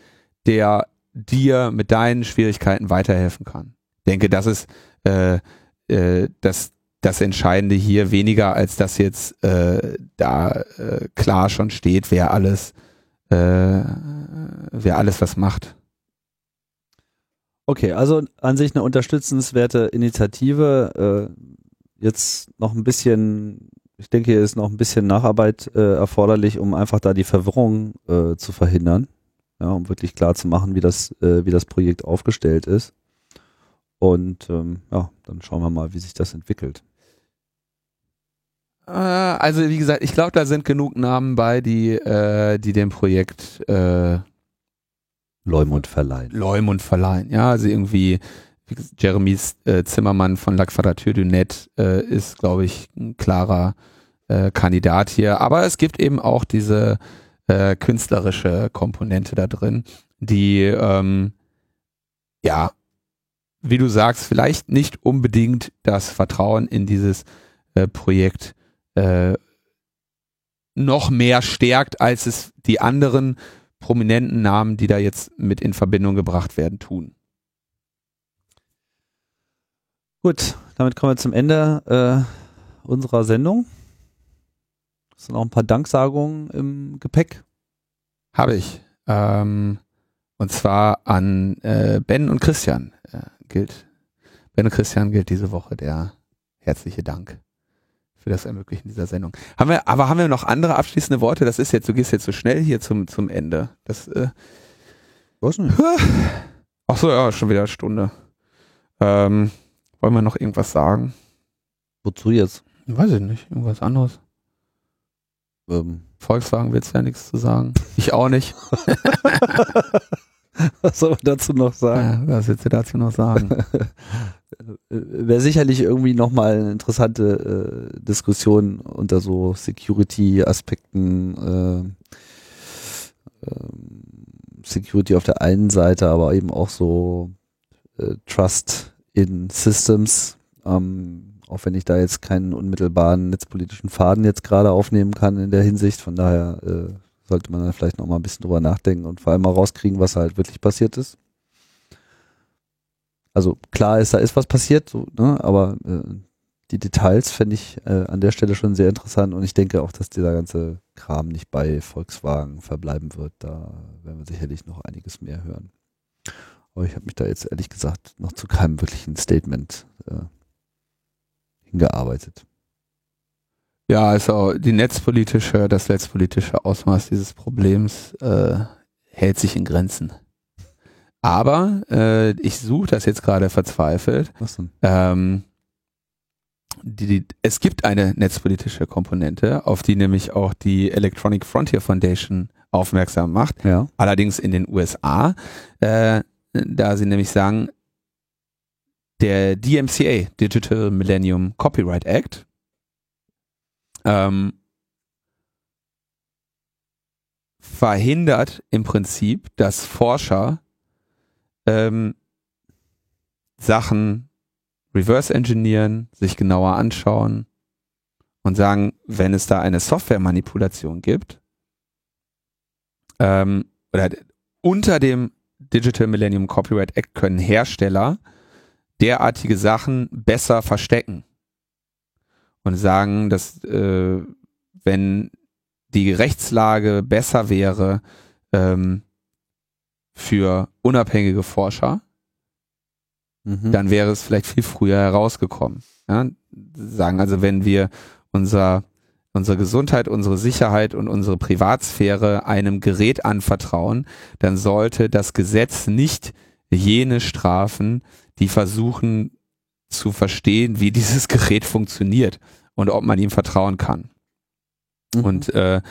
der dir mit deinen Schwierigkeiten weiterhelfen kann. Ich denke, das ist äh, äh, das, das Entscheidende hier weniger, als dass jetzt äh, da äh, klar schon steht, wer alles, äh, wer alles was macht. Okay, also an sich eine unterstützenswerte Initiative. Äh, jetzt noch ein bisschen, ich denke, hier ist noch ein bisschen Nacharbeit äh, erforderlich, um einfach da die Verwirrung äh, zu verhindern. Ja, um wirklich klar zu machen, wie das, äh, wie das Projekt aufgestellt ist. Und ähm, ja, dann schauen wir mal, wie sich das entwickelt. Äh, also wie gesagt, ich glaube, da sind genug Namen bei, die, äh, die dem Projekt äh, Leumund verleihen. Leumund verleihen, ja, also irgendwie Jeremy äh, Zimmermann von La Quadrature du Net äh, ist, glaube ich, ein klarer äh, Kandidat hier. Aber es gibt eben auch diese äh, künstlerische Komponente da drin, die ähm, ja, wie du sagst, vielleicht nicht unbedingt das Vertrauen in dieses äh, Projekt äh, noch mehr stärkt, als es die anderen prominenten Namen, die da jetzt mit in Verbindung gebracht werden, tun. Gut, damit kommen wir zum Ende äh, unserer Sendung. Es sind auch ein paar Danksagungen im Gepäck. Habe ich. Ähm, und zwar an äh, Ben und Christian äh, gilt. Ben und Christian gilt diese Woche der herzliche Dank für das Ermöglichen dieser Sendung. Haben wir, aber haben wir noch andere abschließende Worte? Das ist jetzt, du gehst jetzt so schnell hier zum, zum Ende. Das, äh, Was denn? Ach so, ja, schon wieder eine Stunde. Ähm, wollen wir noch irgendwas sagen? Wozu jetzt? Weiß ich nicht. Irgendwas anderes. Ähm. Volkswagen willst du ja nichts zu sagen. Ich auch nicht. Was soll man dazu noch sagen? Ja, was willst du dazu noch sagen? Wäre sicherlich irgendwie nochmal eine interessante äh, Diskussion unter so Security-Aspekten. Äh, äh, Security auf der einen Seite, aber eben auch so äh, Trust in Systems. Ähm, auch wenn ich da jetzt keinen unmittelbaren netzpolitischen Faden jetzt gerade aufnehmen kann in der Hinsicht. Von daher äh, sollte man dann vielleicht noch mal ein bisschen drüber nachdenken und vor allem mal rauskriegen, was halt wirklich passiert ist. Also klar ist, da ist was passiert, so, ne? aber äh, die Details fände ich äh, an der Stelle schon sehr interessant und ich denke auch, dass dieser ganze Kram nicht bei Volkswagen verbleiben wird. Da werden wir sicherlich noch einiges mehr hören. Aber ich habe mich da jetzt ehrlich gesagt noch zu keinem wirklichen Statement äh, hingearbeitet. Ja, also die netzpolitische, das netzpolitische Ausmaß dieses Problems äh, hält sich in Grenzen. Aber äh, ich suche das jetzt gerade verzweifelt. Was denn? Ähm, die, die, es gibt eine netzpolitische Komponente, auf die nämlich auch die Electronic Frontier Foundation aufmerksam macht. Ja. Allerdings in den USA, äh, da sie nämlich sagen, der DMCA, Digital Millennium Copyright Act, ähm, verhindert im Prinzip, dass Forscher ähm, Sachen reverse engineeren, sich genauer anschauen und sagen, wenn es da eine Softwaremanipulation gibt, ähm, oder unter dem Digital Millennium Copyright Act können Hersteller derartige Sachen besser verstecken und sagen, dass äh, wenn die Rechtslage besser wäre ähm, für unabhängige Forscher, mhm. dann wäre es vielleicht viel früher herausgekommen. Ja? Sagen also, wenn wir unser unsere Gesundheit, unsere Sicherheit und unsere Privatsphäre einem Gerät anvertrauen, dann sollte das Gesetz nicht jene strafen, die versuchen zu verstehen, wie dieses Gerät funktioniert und ob man ihm vertrauen kann. Mhm. Und äh,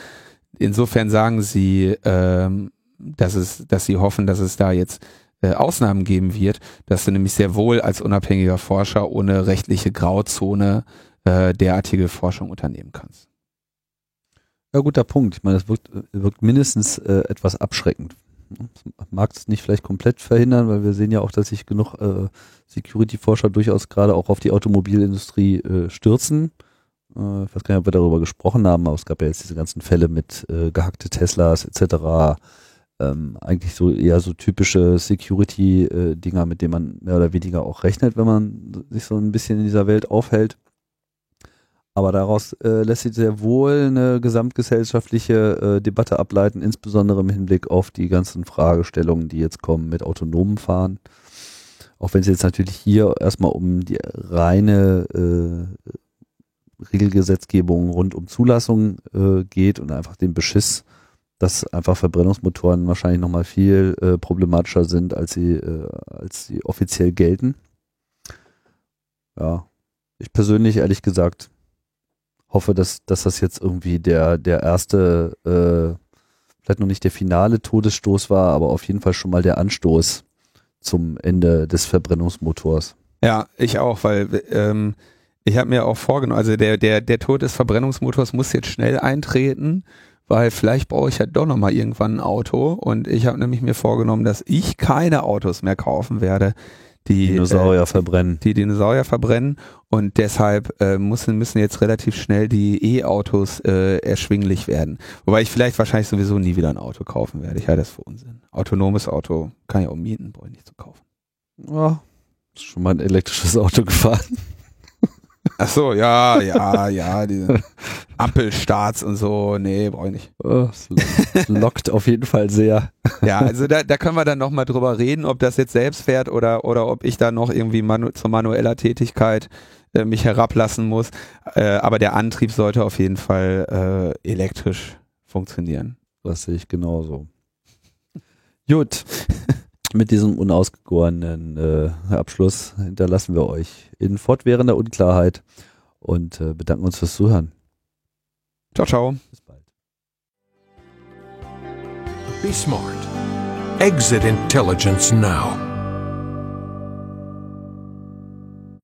insofern sagen sie, ähm, dass es, dass sie hoffen, dass es da jetzt äh, Ausnahmen geben wird, dass du nämlich sehr wohl als unabhängiger Forscher ohne rechtliche Grauzone äh, derartige Forschung unternehmen kannst. Ja, guter Punkt. Ich meine, das wirkt, wirkt mindestens äh, etwas abschreckend. Mag es nicht vielleicht komplett verhindern, weil wir sehen ja auch, dass sich genug äh, Security-Forscher durchaus gerade auch auf die Automobilindustrie äh, stürzen. Äh, ich weiß gar nicht, ob wir darüber gesprochen haben, aber es gab ja jetzt diese ganzen Fälle mit äh, gehackte Teslas etc. Ähm, eigentlich so eher so typische Security-Dinger, äh, mit denen man mehr oder weniger auch rechnet, wenn man sich so ein bisschen in dieser Welt aufhält. Aber daraus äh, lässt sich sehr wohl eine gesamtgesellschaftliche äh, Debatte ableiten, insbesondere im Hinblick auf die ganzen Fragestellungen, die jetzt kommen mit autonomen Fahren. Auch wenn es jetzt natürlich hier erstmal um die reine äh, Regelgesetzgebung rund um Zulassung äh, geht und einfach den Beschiss, dass einfach Verbrennungsmotoren wahrscheinlich nochmal viel äh, problematischer sind, als sie, äh, als sie offiziell gelten. Ja, ich persönlich ehrlich gesagt hoffe, dass, dass das jetzt irgendwie der, der erste, äh, vielleicht noch nicht der finale Todesstoß war, aber auf jeden Fall schon mal der Anstoß zum Ende des Verbrennungsmotors. Ja, ich auch, weil ähm, ich habe mir auch vorgenommen, also der, der, der Tod des Verbrennungsmotors muss jetzt schnell eintreten, weil vielleicht brauche ich ja doch nochmal irgendwann ein Auto und ich habe nämlich mir vorgenommen, dass ich keine Autos mehr kaufen werde, die Dinosaurier äh, verbrennen. Die Dinosaurier verbrennen und deshalb äh, müssen, müssen jetzt relativ schnell die E-Autos äh, erschwinglich werden. Wobei ich vielleicht wahrscheinlich sowieso nie wieder ein Auto kaufen werde. Ich halte das für Unsinn. Autonomes Auto kann ich auch mieten, brauche ich nicht zu kaufen. Ja, ist schon mal ein elektrisches Auto gefahren. Ach so, ja, ja, ja, diese Ampelstarts und so, nee, brauche ich nicht. Oh, lockt auf jeden Fall sehr. Ja, also da, da können wir dann nochmal drüber reden, ob das jetzt selbst fährt oder, oder ob ich da noch irgendwie manu zur manueller Tätigkeit äh, mich herablassen muss. Äh, aber der Antrieb sollte auf jeden Fall äh, elektrisch funktionieren. Das sehe ich genauso. Gut mit diesem unausgegorenen äh, Abschluss hinterlassen wir euch in fortwährender Unklarheit und äh, bedanken uns fürs Zuhören. Ciao, ciao. Bis bald. Be smart. Exit Intelligence now.